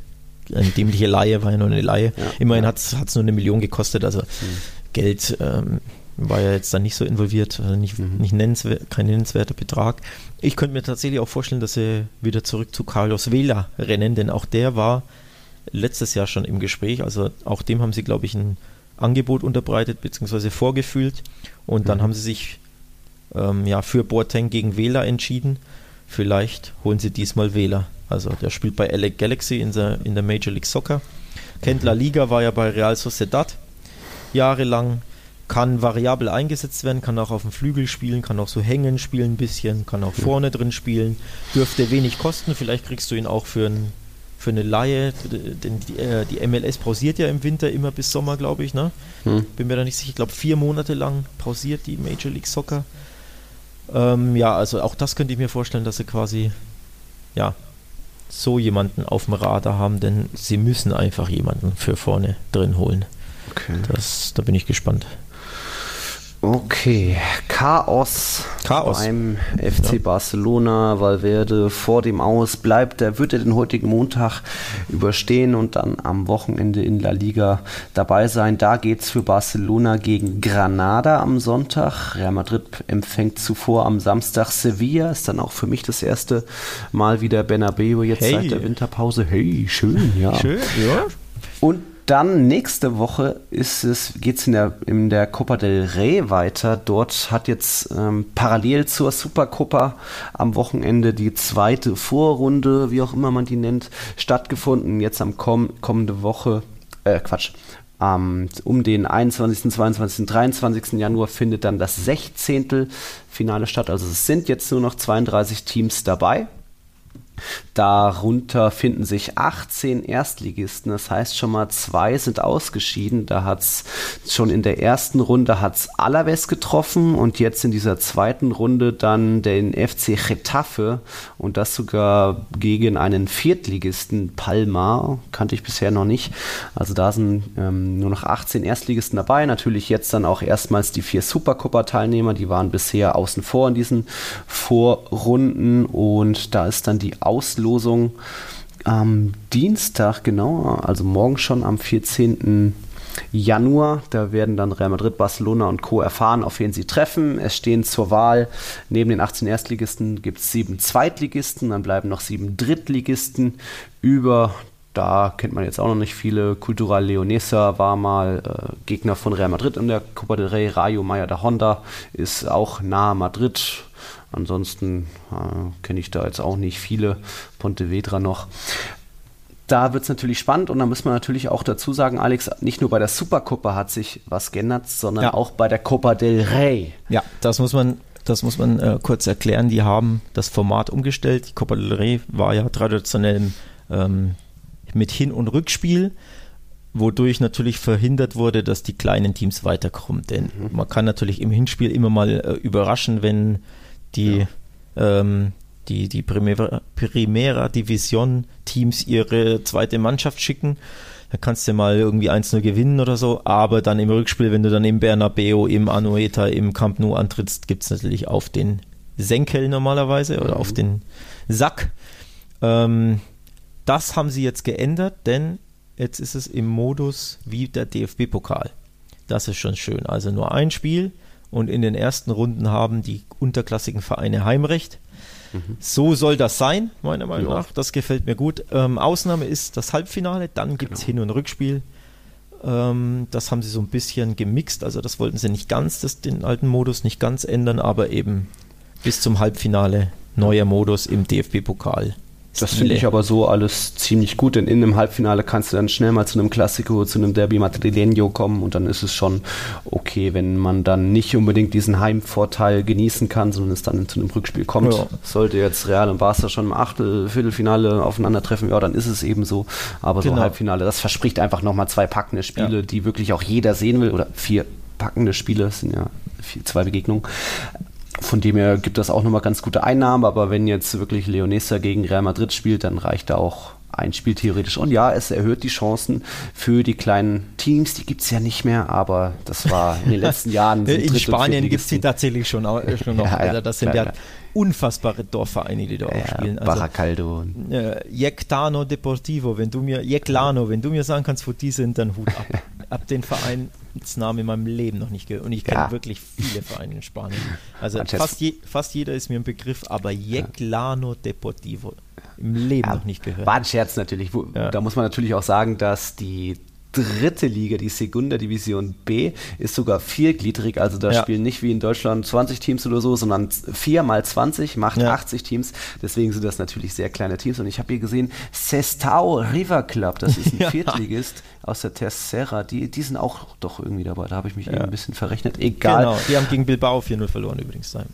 eine dämliche Laie, war ja nur eine Laie. Ja, Immerhin ja. hat es nur eine Million gekostet, also mhm. Geld ähm, war ja jetzt dann nicht so involviert, also nicht, mhm. nicht nennenswert, kein nennenswerter Betrag. Ich könnte mir tatsächlich auch vorstellen, dass sie wieder zurück zu Carlos Vela rennen, denn auch der war letztes Jahr schon im Gespräch, also auch dem haben sie, glaube ich, ein Angebot unterbreitet bzw. vorgefühlt und dann mhm. haben sie sich ähm, ja, für Boateng gegen Vela entschieden. Vielleicht holen sie diesmal Vela. Also der spielt bei LA Galaxy in der, in der Major League Soccer. Kennt La Liga, war ja bei Real Sociedad jahrelang. Kann variabel eingesetzt werden, kann auch auf dem Flügel spielen, kann auch so hängen spielen ein bisschen, kann auch vorne drin spielen. Dürfte wenig kosten, vielleicht kriegst du ihn auch für, ein, für eine Laie, denn die, äh, die MLS pausiert ja im Winter immer bis Sommer, glaube ich. Ne? Hm. Bin mir da nicht sicher, ich glaube vier Monate lang pausiert die Major League Soccer. Ähm, ja, also auch das könnte ich mir vorstellen, dass sie quasi ja, so jemanden auf dem Radar haben, denn sie müssen einfach jemanden für vorne drin holen. Okay. Das, da bin ich gespannt. Okay, Chaos, Chaos. beim FC. Barcelona. Valverde vor dem Aus bleibt. Der wird er den heutigen Montag überstehen und dann am Wochenende in La Liga dabei sein. Da geht es für Barcelona gegen Granada am Sonntag. Real Madrid empfängt zuvor am Samstag Sevilla. Ist dann auch für mich das erste Mal wieder Bernabeu jetzt hey. seit der Winterpause. Hey, schön, ja. Schön, ja. Und dann nächste Woche geht es in der, in der Copa del Rey weiter. Dort hat jetzt ähm, parallel zur Supercopa am Wochenende die zweite Vorrunde, wie auch immer man die nennt, stattgefunden. Jetzt am komm, kommende Woche, äh, Quatsch, um den 21., 22., 23. Januar findet dann das 16. Finale statt. Also es sind jetzt nur noch 32 Teams dabei. Darunter finden sich 18 Erstligisten, das heißt schon mal zwei sind ausgeschieden. Da hat es schon in der ersten Runde hat's Alaves getroffen und jetzt in dieser zweiten Runde dann den FC Getafe und das sogar gegen einen Viertligisten Palma, kannte ich bisher noch nicht. Also da sind ähm, nur noch 18 Erstligisten dabei. Natürlich jetzt dann auch erstmals die vier Supercopa-Teilnehmer, die waren bisher außen vor in diesen Vorrunden und da ist dann die Auslosung am Dienstag, genau, also morgen schon am 14. Januar. Da werden dann Real Madrid, Barcelona und Co. erfahren, auf wen sie treffen. Es stehen zur Wahl neben den 18 Erstligisten gibt es sieben Zweitligisten, dann bleiben noch sieben Drittligisten über. Da kennt man jetzt auch noch nicht viele. Cultural Leonesa war mal äh, Gegner von Real Madrid in der Copa del Rey. Rayo Maya da Honda ist auch nahe Madrid Ansonsten äh, kenne ich da jetzt auch nicht viele. Pontevedra noch. Da wird es natürlich spannend und da muss man natürlich auch dazu sagen, Alex, nicht nur bei der Supercopa hat sich was geändert, sondern ja. auch bei der Copa del Rey. Ja, das muss man das muss man äh, kurz erklären. Die haben das Format umgestellt. Die Copa del Rey war ja traditionell ähm, mit Hin- und Rückspiel, wodurch natürlich verhindert wurde, dass die kleinen Teams weiterkommen. Denn mhm. man kann natürlich im Hinspiel immer mal äh, überraschen, wenn die, ja. ähm, die, die Primera, Primera Division Teams ihre zweite Mannschaft schicken. Da kannst du mal irgendwie 1-0 gewinnen oder so, aber dann im Rückspiel, wenn du dann im Bernabeo, im Anueta, im Camp Nou antrittst, gibt es natürlich auf den Senkel normalerweise oder mhm. auf den Sack. Ähm, das haben sie jetzt geändert, denn jetzt ist es im Modus wie der DFB-Pokal. Das ist schon schön. Also nur ein Spiel, und in den ersten Runden haben die unterklassigen Vereine Heimrecht. Mhm. So soll das sein, meiner Meinung ja. nach. Das gefällt mir gut. Ähm, Ausnahme ist das Halbfinale, dann gibt es genau. Hin- und Rückspiel. Ähm, das haben sie so ein bisschen gemixt, also das wollten sie nicht ganz, das, den alten Modus nicht ganz ändern, aber eben bis zum Halbfinale neuer Modus im DFB-Pokal. Das finde ich aber so alles ziemlich gut, denn in einem Halbfinale kannst du dann schnell mal zu einem Klassiko, zu einem Derby Madrileño kommen und dann ist es schon okay, wenn man dann nicht unbedingt diesen Heimvorteil genießen kann, sondern es dann zu einem Rückspiel kommt. Ja. Sollte jetzt Real und Barca schon im Achtel, Viertelfinale aufeinandertreffen, ja, dann ist es eben so. Aber genau. so Halbfinale, das verspricht einfach nochmal zwei packende Spiele, ja. die wirklich auch jeder sehen will oder vier packende Spiele, das sind ja zwei Begegnungen. Von dem her gibt das auch nochmal ganz gute Einnahmen, aber wenn jetzt wirklich Leonesa gegen Real Madrid spielt, dann reicht da auch ein Spiel theoretisch. Und ja, es erhöht die Chancen für die kleinen Teams. Die gibt es ja nicht mehr, aber das war in den letzten Jahren. in Spanien gibt es die tatsächlich schon, schon noch. ja, also das sind ja, ja, unfassbare Dorfvereine, die da auch spielen. Also, Baracaldo. Äh, Jectano Deportivo, wenn du mir, Jeclano, wenn du mir sagen kannst, wo die sind, dann Hut ab. ab den Vereinsnamen in meinem Leben noch nicht gehört. Und ich kenne ja. wirklich viele Vereine in Spanien. Also fast, je, fast, jeder ist mir ein Begriff, aber Jeclano Deportivo im Leben ja, noch nicht gehört. War ein Scherz natürlich. Da muss man natürlich auch sagen, dass die dritte Liga, die Segunda Division B, ist sogar viergliedrig. Also da ja. spielen nicht wie in Deutschland 20 Teams oder so, sondern 4 mal 20 macht ja. 80 Teams. Deswegen sind das natürlich sehr kleine Teams. Und ich habe hier gesehen, Sestao River Club, das ist ein ja. Viertligist aus der Tercera. Die, die sind auch doch irgendwie dabei. Da habe ich mich eben ein bisschen verrechnet. Egal. Genau, die haben gegen Bilbao 4-0 verloren übrigens. Äh,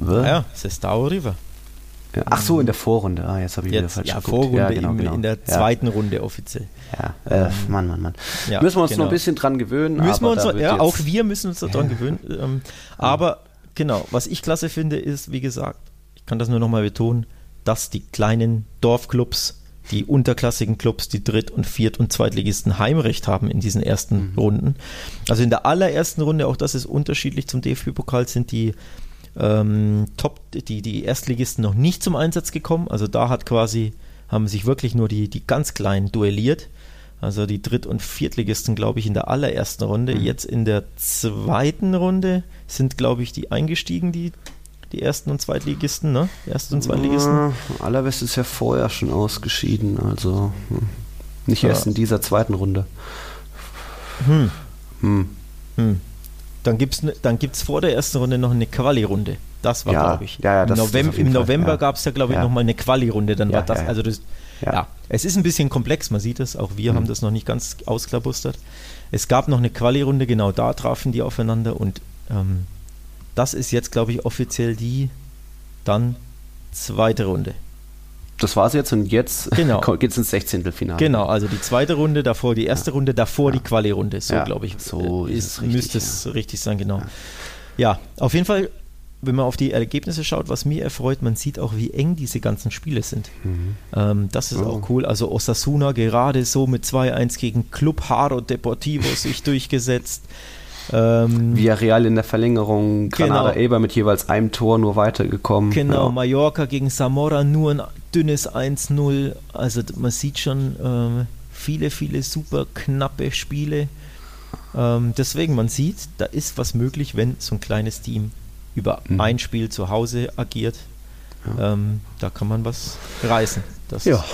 ja, Sestao River. Ach so, in der Vorrunde. Ah, jetzt habe ich jetzt, wieder falsch ja, geguckt. Vorrunde ja, genau, genau. in der zweiten ja. Runde offiziell. Ja, äh, Mann, Mann, Mann. Ja, müssen wir uns genau. noch ein bisschen dran gewöhnen. Müssen wir uns, noch, ja, auch wir müssen uns dran gewöhnen. Ähm, aber genau, was ich klasse finde, ist, wie gesagt, ich kann das nur nochmal betonen, dass die kleinen Dorfclubs, die unterklassigen Clubs, die Dritt- und Viert- und Zweitligisten Heimrecht haben in diesen ersten mhm. Runden. Also in der allerersten Runde, auch das ist unterschiedlich zum DFB-Pokal, sind die ähm, Top, die, die Erstligisten noch nicht zum Einsatz gekommen. Also da hat quasi, haben sich wirklich nur die, die ganz Kleinen duelliert. Also die Dritt- und Viertligisten, glaube ich, in der allerersten Runde. Mhm. Jetzt in der zweiten Runde sind, glaube ich, die eingestiegen, die, die Ersten- und Zweitligisten, ne? Ersten und Zweitligisten. Ja, Allerwest ist ja vorher schon ausgeschieden, also hm. nicht ja. erst in dieser zweiten Runde. Hm. Hm. Hm. Dann gibt es dann gibt's vor der ersten Runde noch eine Quali-Runde. Das war, ja, glaube ich. Ja, ja, das, Im November, das im November ja. gab es ja, glaube ich, ja. nochmal eine Quali-Runde. Dann war das, also das, Ja. ja. es ist ein bisschen komplex, man sieht es. Auch wir Mhm. haben das noch nicht ganz ausklabustert. Es gab noch eine Quali-Runde, genau da trafen die aufeinander und ähm, das ist jetzt, glaube ich, offiziell die dann zweite Runde. Das war's jetzt und jetzt Genau. geht's ins Sechzehntelfinale. Genau, also die zweite Runde, davor die erste Runde, davor die Quali-Runde. So, Ja, glaube ich. so äh, ist es richtig, müsste es richtig sein, genau. Ja. auf jeden Fall, wenn man auf die Ergebnisse schaut, was mir erfreut, man sieht auch, wie eng diese ganzen Spiele sind. Ähm, das ist Oh. auch cool. Also Osasuna gerade so mit 2-1 gegen Club Haro Deportivo sich durchgesetzt. Ähm, Villarreal in der Verlängerung, Granada Genau. Elba mit jeweils einem Tor nur weitergekommen. Genau, Ja. Mallorca gegen Zamora nur ein dünnes 1-0. Also man sieht schon ähm, viele, viele super knappe Spiele. Ähm, deswegen, man sieht, da ist was möglich, wenn so ein kleines Team über Mhm. ein Spiel zu Hause agiert. Ähm, da kann man was reißen. Das Ja.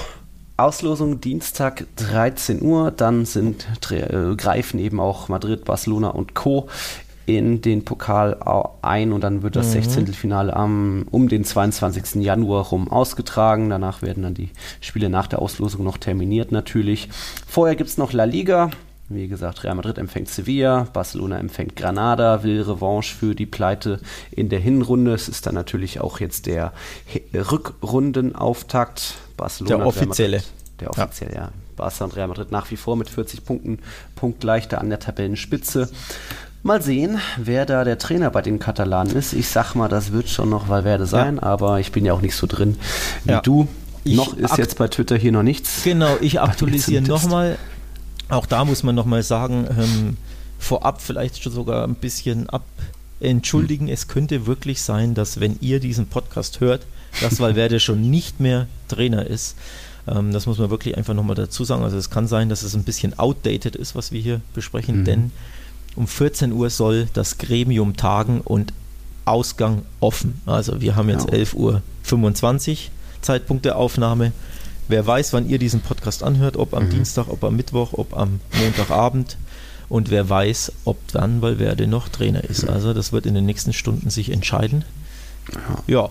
Auslosung Dienstag 13 Uhr, dann sind äh, greifen eben auch Madrid, Barcelona und Co. in den Pokal ein und dann wird das Mhm. 16. am um den 22. Januar rum ausgetragen. Danach werden dann die Spiele nach der Auslosung noch terminiert natürlich. Vorher gibt es noch La Liga. Wie gesagt, Real Madrid empfängt Sevilla, Barcelona empfängt Granada, will Revanche für die Pleite in der Hinrunde. Es ist dann natürlich auch jetzt der He- Rückrundenauftakt. Barcelona, Der offizielle. Madrid, der offizielle, ja. Barca und Real Madrid nach wie vor mit 40 Punkten, punktgleich da an der Tabellenspitze. Mal sehen, wer da der Trainer bei den Katalanen ist. Ich sag mal, das wird schon noch Valverde sein, aber ich bin ja auch nicht so drin wie Ja. du. Ich noch ist jetzt bei Twitter hier noch nichts. Genau, ich aktualisiere nochmal. Auch da muss man nochmal sagen, ähm, vorab vielleicht schon sogar ein bisschen ab entschuldigen. Es könnte wirklich sein, dass wenn ihr diesen Podcast hört, dass Valverde schon nicht mehr Trainer ist. Ähm, das muss man wirklich einfach nochmal dazu sagen. Also es kann sein, dass es ein bisschen outdated ist, was wir hier besprechen, Mhm. denn um 14 Uhr soll das Gremium tagen und Ausgang offen. Also wir haben jetzt Ja. 11.25 Uhr Zeitpunkt der Aufnahme. Wer weiß, wann ihr diesen Podcast anhört, ob am Mhm. Dienstag, ob am Mittwoch, ob am Montagabend. Und wer weiß, ob dann Valverde noch Trainer ist. Also das wird in den nächsten Stunden sich entscheiden. Ja,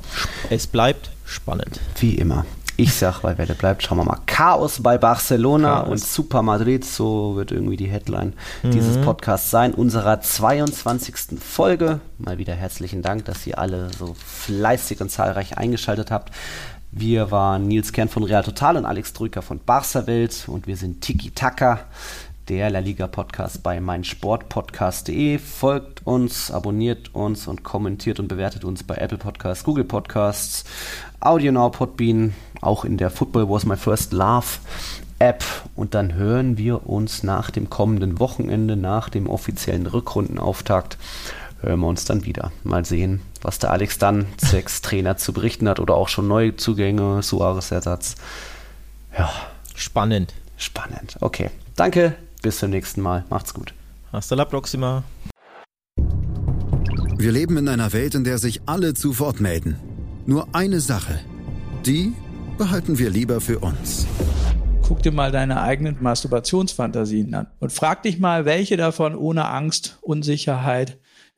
es bleibt spannend. Wie immer. Ich sag, Valverde bleibt. Schauen wir mal. Chaos bei Barcelona Chaos. und Super Madrid. So wird irgendwie die Headline dieses Podcasts sein. Unserer 22. Folge. Mal wieder herzlichen Dank, dass ihr alle so fleißig und zahlreich eingeschaltet habt. Wir waren Nils Kern von Real Total und Alex Drücker von Barca Welt und wir sind Tiki Taka, der La Liga Podcast bei meinsportpodcast.de. Folgt uns, abonniert uns und kommentiert und bewertet uns bei Apple Podcasts, Google Podcasts, AudioNow, Podbean, auch in der Football Was My First Love App. Und dann hören wir uns nach dem kommenden Wochenende, nach dem offiziellen Rückrundenauftakt, hören wir uns dann wieder. Mal sehen, was der Alex dann zwecks Trainer zu berichten hat oder auch schon neue Zugänge, Suarez-Ersatz. Ja, Spannend. spannend. Okay, danke, bis zum nächsten Mal. Macht's gut. Hasta la próxima. Wir leben in einer Welt, in der sich alle zu Wort melden. Nur eine Sache. Die behalten wir lieber für uns. Guck dir mal deine eigenen Masturbationsfantasien an und frag dich mal, welche davon ohne Angst, Unsicherheit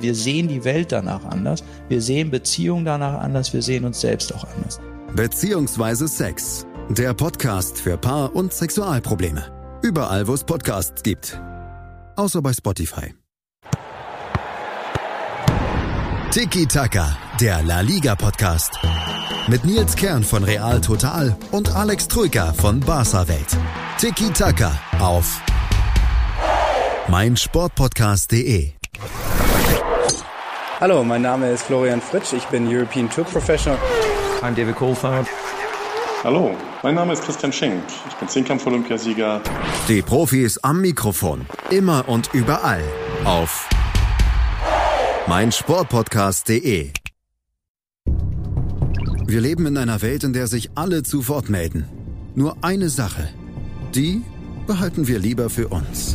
Wir sehen die Welt danach anders, wir sehen Beziehungen danach anders, wir sehen uns selbst auch anders. Beziehungsweise Sex. Der Podcast für Paar- und Sexualprobleme. Überall, wo es Podcasts gibt. Außer bei Spotify. Tiki Taka, der La Liga Podcast. Mit Nils Kern von Real Total und Alex Troika von Barca Welt. Tiki Taka auf meinsportpodcast.de. Hallo, mein Name ist Florian Fritsch, ich bin European Tour Professional. I'm David Coulthard. Hallo, mein Name ist Christian Schenk. Ich bin Zehnkampf-Olympiasieger. Die Profis am Mikrofon. Immer und überall. Auf meinsportpodcast.de. Wir leben in einer Welt, in der sich alle zu Wort melden. Nur eine Sache, die behalten wir lieber für uns.